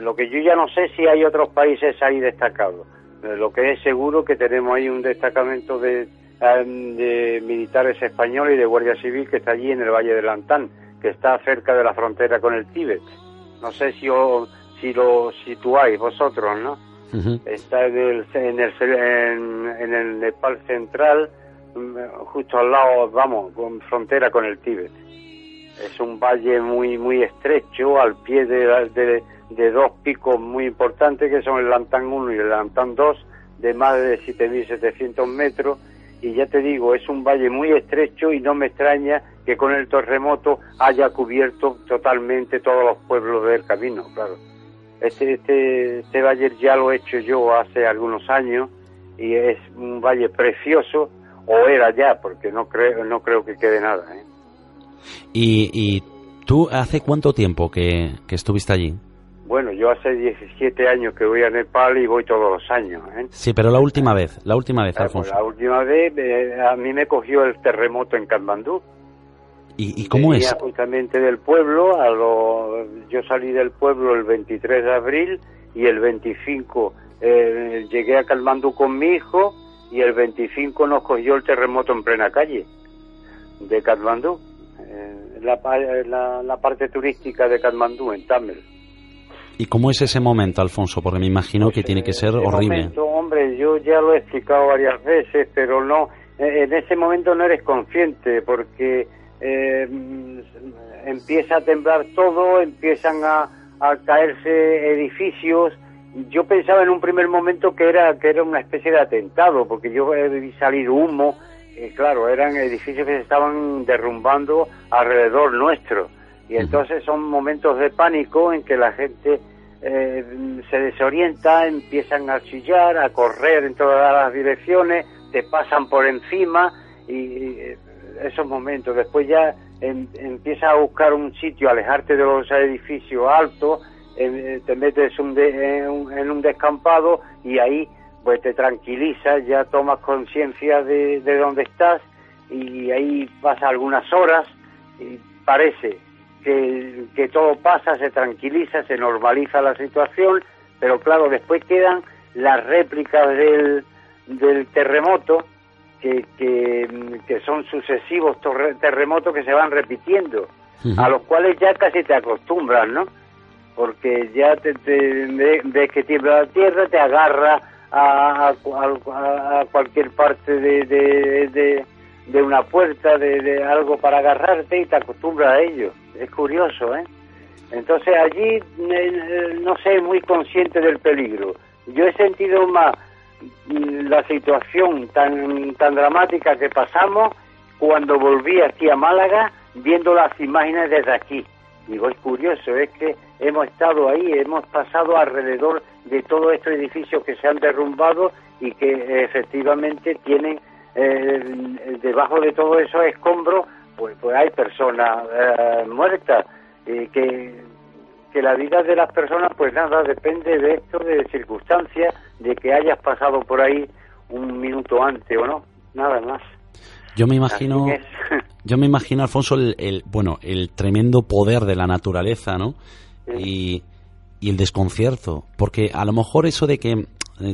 Lo que yo ya no sé si hay otros países ahí destacados. Eh, Lo que es seguro que tenemos ahí un destacamento de, de militares españoles y de Guardia Civil que está allí en el Valle de Lantán, que está cerca de la frontera con el Tíbet. No sé si, o- si lo situáis vosotros, ¿no? Está en el, en el, en, en el Nepal central, mm, justo al lado, vamos, con frontera con el Tíbet. Es un valle muy muy estrecho, al pie de, de, de dos picos muy importantes, que son el Lantán 1 y el Lantán 2, de más de 7.700 metros. Y ya te digo, es un valle muy estrecho y no me extraña que con el terremoto haya cubierto totalmente todos los pueblos del camino, claro. Este, este, este valle ya lo he hecho yo hace algunos años y es un valle precioso, o era ya, porque no creo, no creo que quede nada. ¿eh? y, y tú, ¿hace cuánto tiempo que, que estuviste allí? Bueno, yo hace 17 años que voy a Nepal y voy todos los años. ¿eh? Sí, pero la última vez, la última vez, Alfonso. la última vez eh, a mí me cogió el terremoto en Katmandú. ¿Y, y cómo Venía es? justamente del pueblo, a lo, yo salí del pueblo el 23 de abril y el 25 eh, llegué a Katmandú con mi hijo y el 25 nos cogió el terremoto en plena calle de Katmandú, eh, la, la parte turística de Katmandú, en Tamil. ¿Y cómo es ese momento, Alfonso? Porque me imagino que tiene que ser ese horrible. momento, hombre, yo ya lo he explicado varias veces, pero no, eh, en ese momento no eres consciente porque eh, mm, empieza a temblar todo, empiezan a, a caerse edificios yo pensaba en un primer momento que era que era una especie de atentado, porque yo vi salir humo, y claro, eran edificios que se estaban derrumbando alrededor nuestro. Y entonces son momentos de pánico en que la gente eh, se desorienta, empiezan a chillar, a correr en todas las direcciones, te pasan por encima y, esos momentos. Después ya em, empiezas a buscar un sitio, alejarte de los edificios altos eh, te metes en, un, descampado y ahí pues te tranquilizas, ya tomas conciencia de, de dónde estás y ahí pasa algunas horas y parece que, que todo pasa, se tranquiliza, se normaliza la situación, pero claro, después quedan las réplicas del, del terremoto, que, que, son sucesivos terremotos que se van repitiendo, a los cuales ya casi te acostumbras, ¿no? porque ya te, ves que tiembla la tierra, te agarra a, a, cualquier parte de, de, una puerta, de, algo para agarrarte y te acostumbras a ello. Es curioso, ¿eh? Entonces allí, no sé, muy consciente del peligro. Yo he sentido más la situación tan, tan dramática que pasamos cuando volví aquí a Málaga viendo las imágenes desde aquí. Digo, es curioso, es que hemos estado ahí, hemos pasado alrededor de todos estos edificios que se han derrumbado y que efectivamente tienen eh, debajo de todos esos escombros, pues, pues hay personas eh, muertas, y que, que la vida de las personas, pues nada, depende de esto, de circunstancias, de que hayas pasado por ahí un minuto antes o no, nada más. Yo me imagino, yo me imagino, Alfonso, el, bueno, el tremendo poder de la naturaleza, ¿no? Y, y el desconcierto, porque a lo mejor eso de que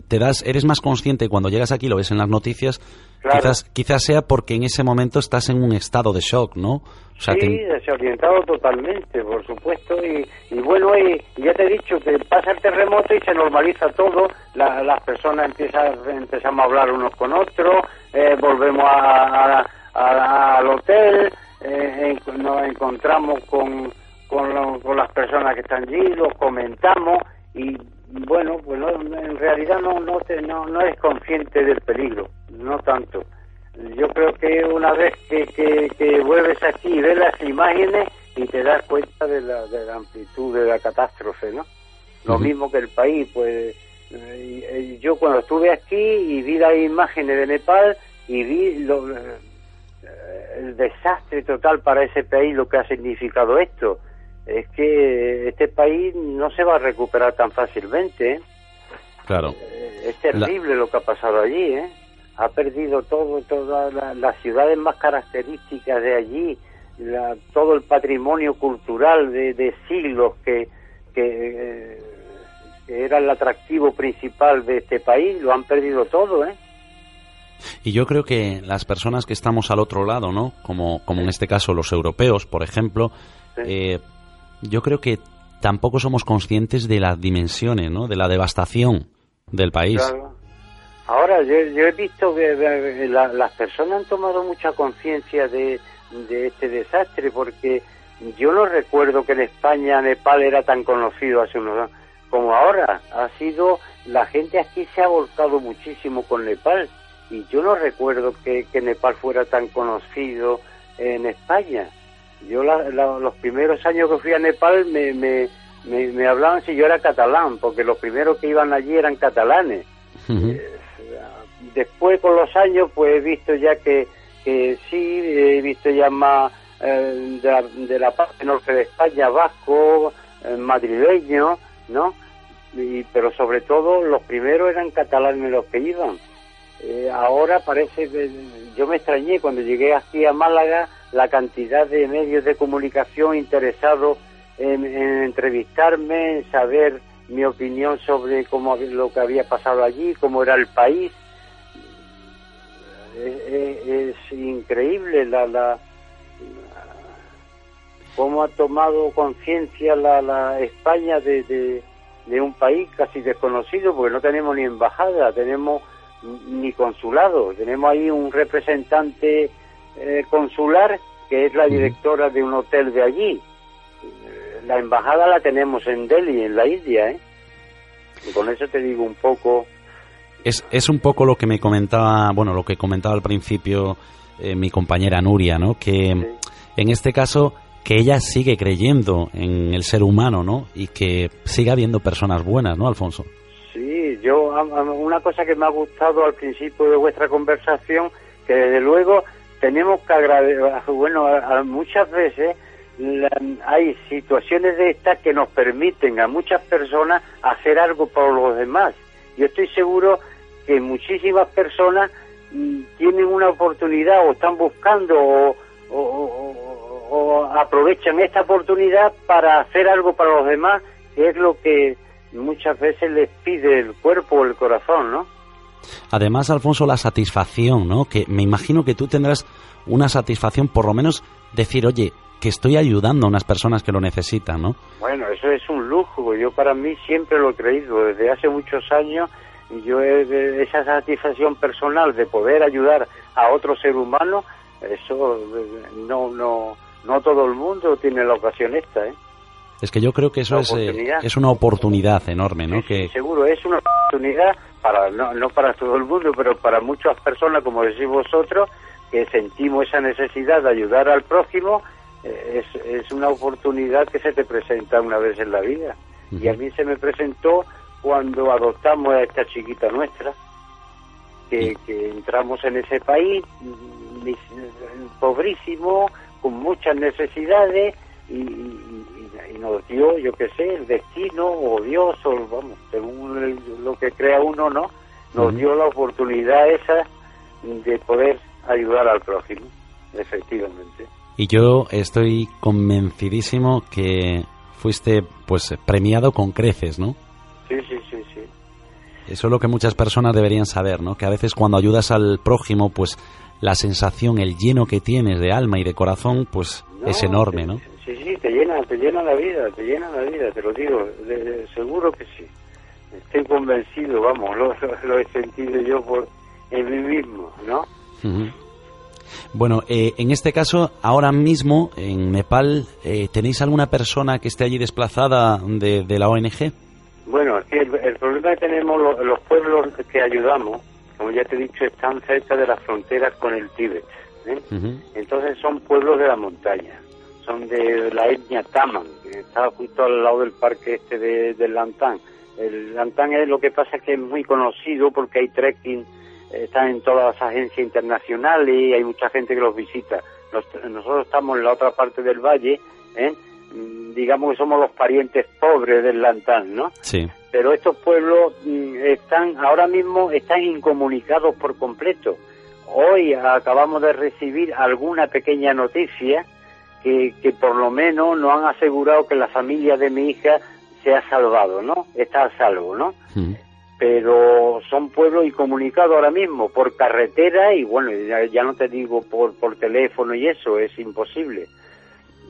te das, eres más consciente cuando llegas aquí, lo ves en las noticias, quizás, quizás sea porque en ese momento estás en un estado de shock, ¿no? sí, desorientado totalmente, por supuesto, y, y bueno, y, ya te he dicho que pasa el terremoto y se normaliza todo, las personas empiezan, empezamos a hablar unos con otros, eh, volvemos a, al hotel, eh, nos encontramos con, con, las personas que están allí, los comentamos y bueno, pues en realidad no, no, no, no eres consciente del peligro, no tanto. Yo creo que una vez que, que, vuelves aquí y ves las imágenes y te das cuenta de la, de la amplitud de la catástrofe, ¿no? Lo mismo que el país, pues eh, yo cuando estuve aquí y vi las imágenes de Nepal y vi lo, eh, el desastre total para ese país, lo que ha significado esto, es que este país no se va a recuperar tan fácilmente. ¿eh? Claro. Es terrible lo que ha pasado allí, ¿eh? ha perdido todo, todas las ciudades más características de allí, todo el patrimonio cultural de, siglos que, que, era el atractivo principal de este país, lo han perdido todo, ¿eh? Y yo creo que las personas que estamos al otro lado, ¿no? Como, como en este caso los europeos, por ejemplo, eh, yo creo que tampoco somos conscientes de las dimensiones, ¿no? De la devastación del país. Ahora, yo, he visto que las personas han tomado mucha conciencia de, este desastre, porque yo no recuerdo que en España Nepal era tan conocido hace unos años como ahora. Ha sido, la gente aquí se ha volcado muchísimo con Nepal, y yo no recuerdo que, Nepal fuera tan conocido en España. Yo los primeros años que fui a Nepal me, me, me, hablaban si yo era catalán, porque los primeros que iban allí eran catalanes después con los años pues he visto ya que, que sí, he visto ya más eh, de, la, parte norte de España, vasco, eh, madrileño, ¿no? Y, pero sobre todo los primeros eran catalanes los que iban. Eh, ahora parece que yo me extrañé cuando llegué aquí a Málaga la cantidad de medios de comunicación interesados en, en entrevistarme, en saber mi opinión sobre cómo lo que había pasado allí, cómo era el país. Es, increíble la, la, cómo ha tomado conciencia la, la España de, de, un país casi desconocido porque no tenemos ni embajada, tenemos ni consulado, tenemos ahí un representante eh, consular que es la directora de un hotel de allí. La embajada la tenemos en Delhi, en la India, ¿eh? Con eso te digo un poco. Es, es un poco lo que me comentaba, bueno, lo que comentaba al principio eh, mi compañera Nuria, ¿no? Que en este caso que ella sigue creyendo en el ser humano, ¿no? Y que siga habiendo personas buenas, ¿no, Alfonso? Sí, yo una cosa que me ha gustado al principio de vuestra conversación, que desde luego tenemos que agradecer, bueno, muchas veces hay situaciones de estas que nos permiten a muchas personas hacer algo por los demás. Yo estoy seguro que muchísimas personas mm, tienen una oportunidad o están buscando o, o aprovechan esta oportunidad para hacer algo para los demás, que es lo que muchas veces les pide el cuerpo o el corazón, ¿no? Además, Alfonso, la satisfacción, ¿no? Que me imagino que tú tendrás una satisfacción, por lo menos decir, oye, que estoy ayudando a unas personas que lo necesitan, ¿no? Bueno, eso es un lujo. Yo para mí siempre lo he creído. Desde hace muchos años, yo he, esa satisfacción personal de poder ayudar a otro ser humano, eso no, no, no todo el mundo tiene la ocasión esta, ¿eh? Es que yo creo que eso es, eh, es una oportunidad enorme, ¿no? que... seguro, es una oportunidad para no, no para todo el mundo, pero para muchas personas, como decís vosotros, que sentimos esa necesidad de ayudar al prójimo, eh, es, es una oportunidad que se te presenta una vez en la vida. Y a mí se me presentó cuando adoptamos a esta chiquita nuestra, que, que entramos en ese país, pobrísimo, con muchas necesidades, y, nos dio, yo qué sé, el destino o Dios, o vamos, según lo que crea uno, ¿no? Nos dio la oportunidad esa de poder ayudar al prójimo, efectivamente. Y yo estoy convencidísimo que fuiste pues premiado con creces, ¿no? Sí, sí, sí, sí. Eso es lo que muchas personas deberían saber, ¿no? Que a veces cuando ayudas al prójimo, pues la sensación, el lleno que tienes de alma y de corazón, pues es enorme, ¿no? Sí, sí, te llena, te llena la vida, te llena la vida, te lo digo, seguro que sí. Estoy convencido, vamos, lo, he sentido yo por en mí mismo, ¿no? Bueno, eh, en este caso, ahora mismo en Nepal, eh, ¿tenéis alguna persona que esté allí desplazada de, la ONG? Bueno, el, problema que tenemos los, pueblos que ayudamos, como ya te he dicho, están cerca de las fronteras con el Tíbet. ¿eh? Entonces son pueblos de la montaña son de la etnia Taman, que está justo al lado del parque este de, del Lantán. El Lantán es lo que pasa que es muy conocido porque hay trekking, están en todas las agencias internacionales y hay mucha gente que los visita. nosotros estamos en la otra parte del valle, ¿eh? Mm, digamos que somos los parientes pobres del Lantán, ¿no? Sí. Pero estos pueblos mm, están, ahora mismo están incomunicados por completo. Hoy acabamos de recibir alguna pequeña noticia que, por lo menos nos han asegurado que la familia de mi hija se ha salvado, ¿no? Está a salvo, ¿no? Pero son pueblos incomunicados ahora mismo por carretera y bueno, ya, no te digo por, por teléfono y eso, es imposible.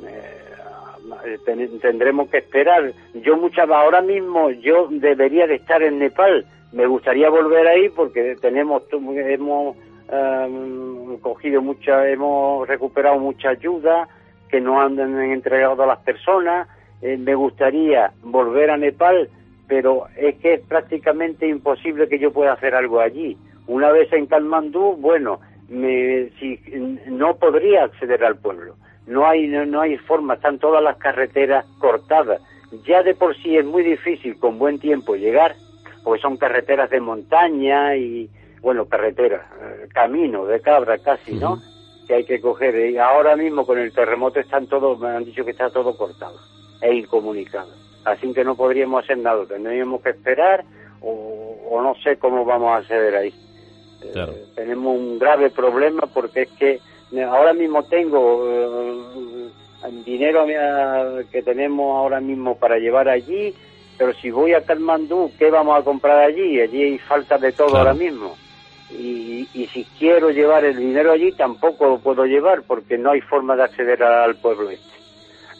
Eh, tendremos que esperar. Yo muchas ahora mismo yo debería de estar en Nepal. Me gustaría volver ahí porque tenemos hemos eh, cogido mucha, hemos recuperado mucha ayuda que no han entregado a las personas. Eh, me gustaría volver a Nepal, pero es que es prácticamente imposible que yo pueda hacer algo allí. Una vez en Kalmandú, bueno, me, si, no podría acceder al pueblo. No hay, no, hay forma, están todas las carreteras cortadas. Ya de por sí es muy difícil con buen tiempo llegar, porque son carreteras de montaña y, bueno, carreteras, eh, camino de cabra casi, ¿no? Que hay que coger. Y ahora mismo con el terremoto están todos, me han dicho que está todo cortado e incomunicado. Así que no podríamos hacer nada, tendríamos que esperar o, no sé cómo vamos a acceder ahí. Eh, tenemos un grave problema porque es que ahora mismo tengo eh, dinero que tenemos ahora mismo para llevar allí, pero si voy a Kalmandú, ¿qué vamos a comprar allí? Allí hay falta de todo ahora mismo y, si quiero llevar el dinero allí tampoco lo puedo llevar porque no hay forma de acceder al pueblo este.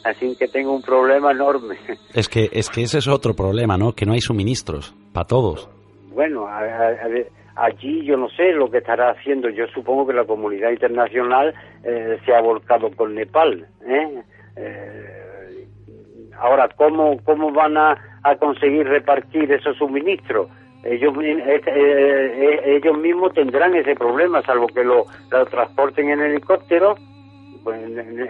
Así que tengo un problema enorme. Es que, es que ese es otro problema, ¿no? Que no hay suministros para todos. Bueno, allí yo no sé lo que estará haciendo. Yo supongo que la comunidad internacional eh, se ha volcado con Nepal. ¿eh? Eh, ahora, ¿cómo, cómo van a, a conseguir repartir esos suministros? Ellos, mi- eh, eh, eh, ellos mismos tendrán ese problema, salvo que lo, lo transporten en helicóptero. Pues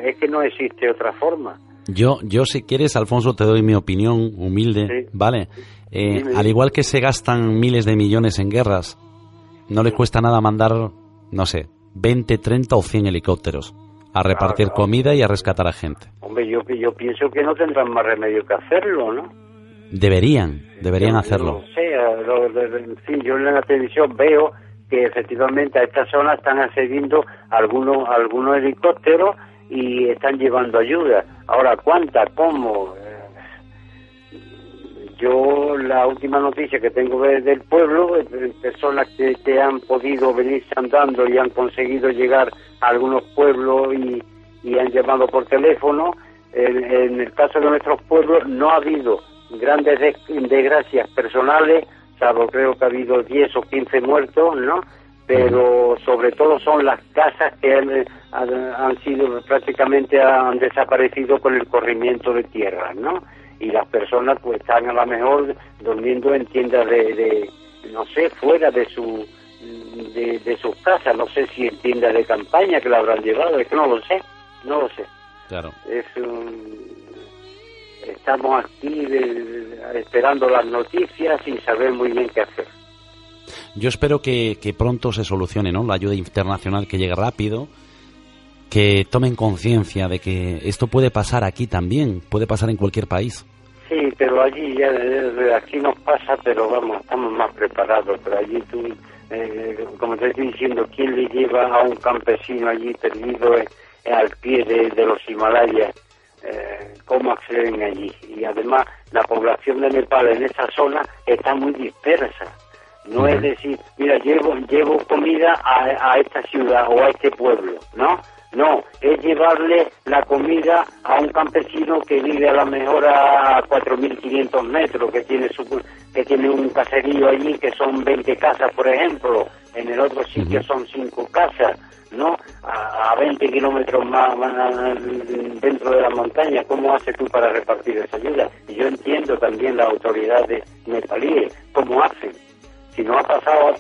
es que no existe otra forma. Yo, yo si quieres, Alfonso, te doy mi opinión humilde, ¿vale? Eh, al igual que se gastan miles de millones en guerras, no le cuesta nada mandar, no sé, 20, 30 o 100 helicópteros a repartir claro. comida y a rescatar a gente. Hombre, yo, yo pienso que no tendrán más remedio que hacerlo, ¿no? Deberían, deberían Yo- hacerlo. No sé, a lo- de- de- en fin, yo en la televisión veo que efectivamente a esta zona están accediendo algunos algunos helicópteros y están llevando ayuda. Ahora, ¿cuántas? ¿Cómo? Eh, Yo la última noticia que tengo de- del pueblo, eh, personas que, que han podido venirse andando y han conseguido llegar a algunos pueblos y, y han llamado por teléfono, en, en el caso de nuestros pueblos no ha habido grandes des- desgracias personales, salvo creo que ha habido 10 o 15 muertos, ¿no? Pero sobre todo son las casas que han, han, han sido prácticamente han desaparecido con el corrimiento de tierra, ¿no? Y las personas pues están a lo mejor durmiendo en tiendas de, de no sé, fuera de su de, de sus casas, no sé si en tiendas de campaña que la habrán llevado, es que no lo sé, no lo sé Claro. es un- estamos aquí de- esperando las noticias sin saber muy bien qué hacer. Yo espero que, que pronto se solucione, ¿no? La ayuda internacional que llegue rápido, que tomen conciencia de que esto puede pasar aquí también, puede pasar en cualquier país. Sí, pero allí ya eh, aquí nos pasa, pero vamos, estamos más preparados. Pero allí tú, eh, como te estoy diciendo, ¿quién le lleva a un campesino allí perdido eh, al pie de, de los Himalayas? ¿Cómo acceden allí? Y además, la población de Nepal en esa zona está muy dispersa. No es decir, mira, llevo, llevo comida a, a esta ciudad o a este pueblo, ¿no? No, es llevarle la comida a un campesino que vive a lo mejor a 4.500 metros, que tiene, su, que tiene un caserío allí que son 20 casas, por ejemplo, en el otro sitio son 5 casas, ¿no? A, a 20 kilómetros más, más dentro de la montaña, ¿cómo haces tú para repartir esa ayuda? Y yo entiendo también las autoridades nepalíes, ¿cómo hacen? si no ha pasado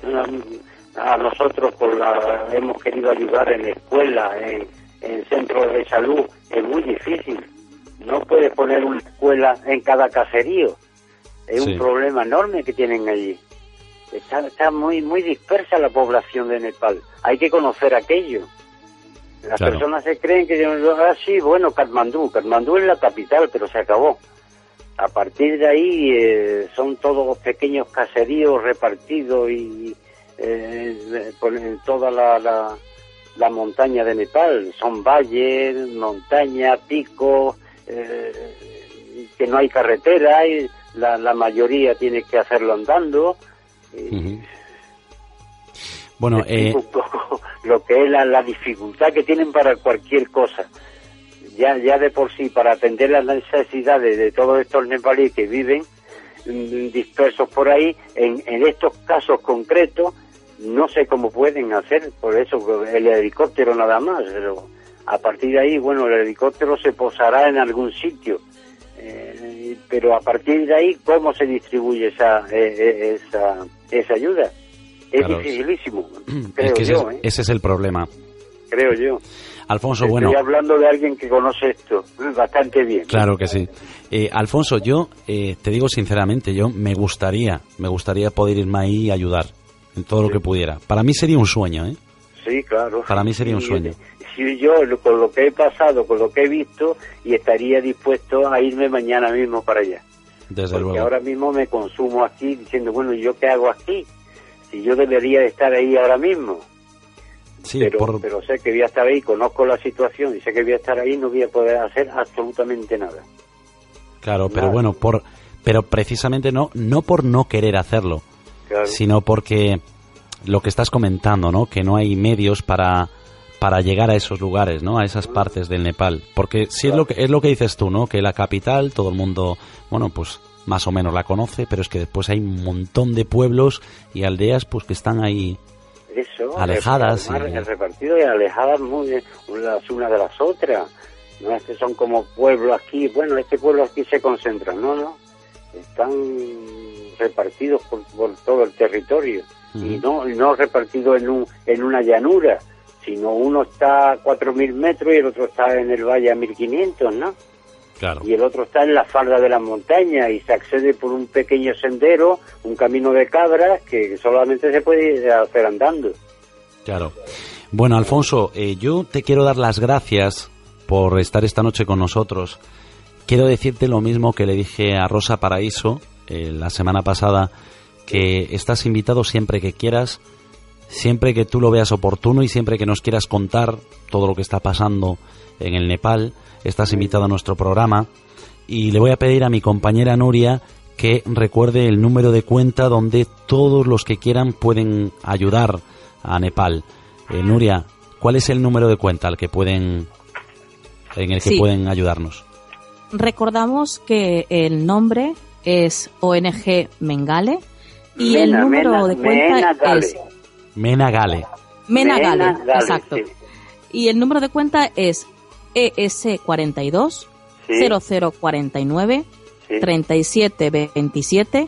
a, a nosotros por la hemos querido ayudar en escuelas en, en centros de salud es muy difícil no puedes poner una escuela en cada caserío es Sí. un problema enorme que tienen allí está, está muy muy dispersa la población de Nepal hay que conocer aquello las Claro. personas se creen que ah sí bueno Katmandú Katmandú es la capital pero se acabó a partir de ahí eh, son todos pequeños caseríos repartidos y eh, por en toda la, la, la montaña de Nepal. Son valles, montaña, picos, eh, que no hay carretera y la, la mayoría tiene que hacerlo andando. Bueno, eh, un poco lo que es la, la dificultad que tienen para cualquier cosa. Ya, ya de por sí, para atender las necesidades de todos estos nepalíes que viven mm, dispersos por ahí, en, en estos casos concretos, no sé cómo pueden hacer, por eso el helicóptero nada más, pero a partir de ahí, bueno, el helicóptero se posará en algún sitio, eh, pero a partir de ahí, ¿cómo se distribuye esa, eh, eh, esa, esa ayuda? Es Claro. dificilísimo, es creo que ese, yo, es, ¿eh? ese es el problema. creo yo. Alfonso, Estoy bueno, hablando de alguien que conoce esto eh, bastante bien. claro que sí. Eh, Alfonso, yo eh, te digo sinceramente, yo me gustaría, me gustaría poder irme ahí y ayudar en todo lo que pudiera. Para mí sería un sueño, ¿eh? Sí, claro. Para mí sería un sueño. Sí, yo con lo que he pasado, con lo que he visto, y estaría dispuesto a irme mañana mismo para allá. Desde Porque luego. ahora mismo me consumo aquí diciendo, bueno, ¿y ¿yo qué hago aquí? Si yo debería estar ahí ahora mismo. Sí, pero, por- pero sé que voy a estar ahí, conozco la situación y sé que voy a estar ahí, no voy a poder hacer absolutamente nada. claro, pero nada. bueno, por, pero precisamente no, no por no querer hacerlo, Claro. sino porque lo que estás comentando, ¿no? Que no hay medios para para llegar a esos lugares, ¿no? A esas partes del Nepal, porque si es lo que es lo que dices tú, ¿no? Que la capital todo el mundo, bueno, pues más o menos la conoce, pero es que después hay un montón de pueblos y aldeas pues que están ahí Eso, Alejadas y- repartido y alejadas muy las unas de las otras. No es que son como pueblos aquí, bueno, este pueblo aquí se concentra, no, no. Están repartidos por, por todo el territorio y no, y no repartidos en, un, en una llanura, sino uno está a 4.000 metros y el otro está en el valle a 1.500, ¿no? Claro. y el otro está en la falda de la montaña y se accede por un pequeño sendero, un camino de cabras que solamente se puede hacer andando. Claro. Bueno, Alfonso, eh, yo te quiero dar las gracias por estar esta noche con nosotros. Quiero decirte lo mismo que le dije a Rosa Paraíso eh, la semana pasada, que estás invitado siempre que quieras, siempre que tú lo veas oportuno y siempre que nos quieras contar todo lo que está pasando en el Nepal estás invitado a nuestro programa y le voy a pedir a mi compañera Nuria que recuerde el número de cuenta donde todos los que quieran pueden ayudar a Nepal. Eh, Nuria, ¿cuál es el número de cuenta al que pueden en el que Sí. pueden ayudarnos? Recordamos que el nombre es ONG Mengale y el número Mena, de cuenta Mena es Mena Gale. Menagale, Mena Gale, exacto. sí. Y el número de cuenta es E ES42 Sí. 0049 Sí. 3727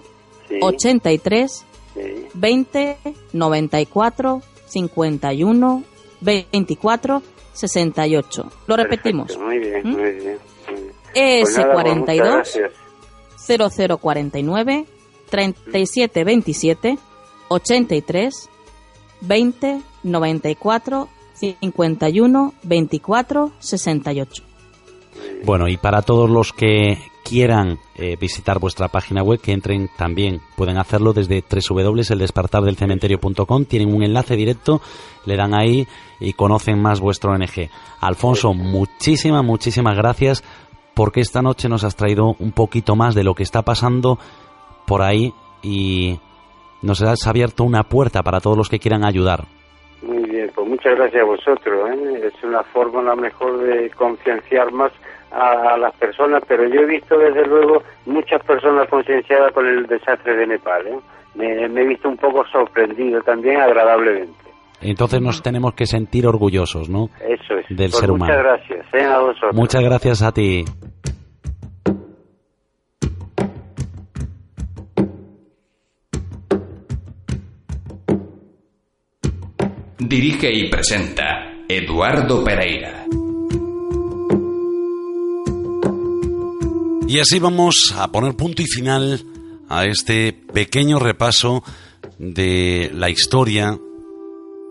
Sí. 83 Sí. 20 94 51 24 68. Lo repetimos. Perfecto, Muy bien, ¿Mm? muy bien. muy bien. Pues nada, pues muchas ES42 gracias. 0049 3727 83 20 94 51 24 68. Bueno, y para todos los que quieran eh, visitar vuestra página web, que entren también, pueden hacerlo desde www.eldespertardelcementerio.com, tienen un enlace directo, le dan ahí y conocen más vuestro ONG. Alfonso, muchísimas, muchísimas gracias porque esta noche nos has traído un poquito más de lo que está pasando por ahí y nos has abierto una puerta para todos los que quieran ayudar. Muy bien, pues muchas gracias a vosotros. ¿eh? Es una forma la mejor de concienciar más a, a las personas, pero yo he visto desde luego muchas personas concienciadas con el desastre de Nepal. ¿eh? Me, me he visto un poco sorprendido también agradablemente. Entonces nos tenemos que sentir orgullosos, ¿no? Eso es. Del Pues ser muchas humano. gracias ¿eh? a vosotros. Muchas gracias a ti. Dirige y presenta Eduardo Pereira. Y así vamos a poner punto y final a este pequeño repaso de la historia,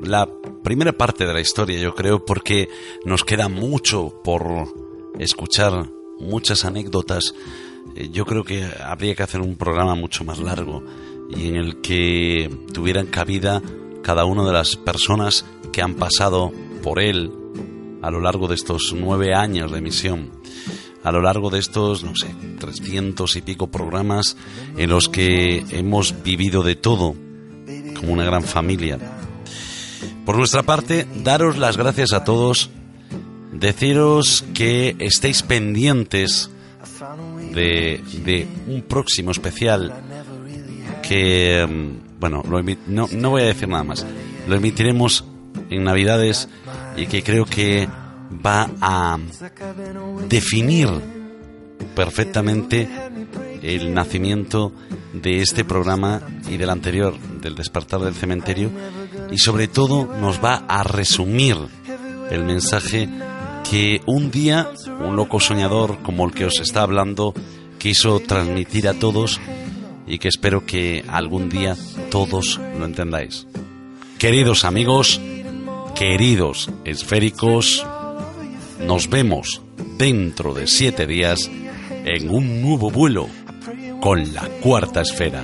la primera parte de la historia, yo creo, porque nos queda mucho por escuchar, muchas anécdotas. Eh, Yo creo que habría que hacer un programa mucho más largo y en el que tuvieran cabida cada una de las personas que han pasado por él a lo largo de estos nueve años de misión a lo largo de estos, no sé, 300 y pico programas en los que hemos vivido de todo, como una gran familia. Por nuestra parte, daros las gracias a todos, deciros que estéis pendientes de, de un próximo especial que, mm, bueno, lo no, no voy a decir nada más, lo emitiremos en Navidades y que creo que va a definir perfectamente el nacimiento de este programa y del anterior, del despertar del cementerio, y sobre todo nos va a resumir el mensaje que un día un loco soñador como el que os está hablando quiso transmitir a todos y que espero que algún día todos lo entendáis. Queridos amigos, queridos esféricos, nos vemos dentro de siete días en un nuevo vuelo con la cuarta esfera.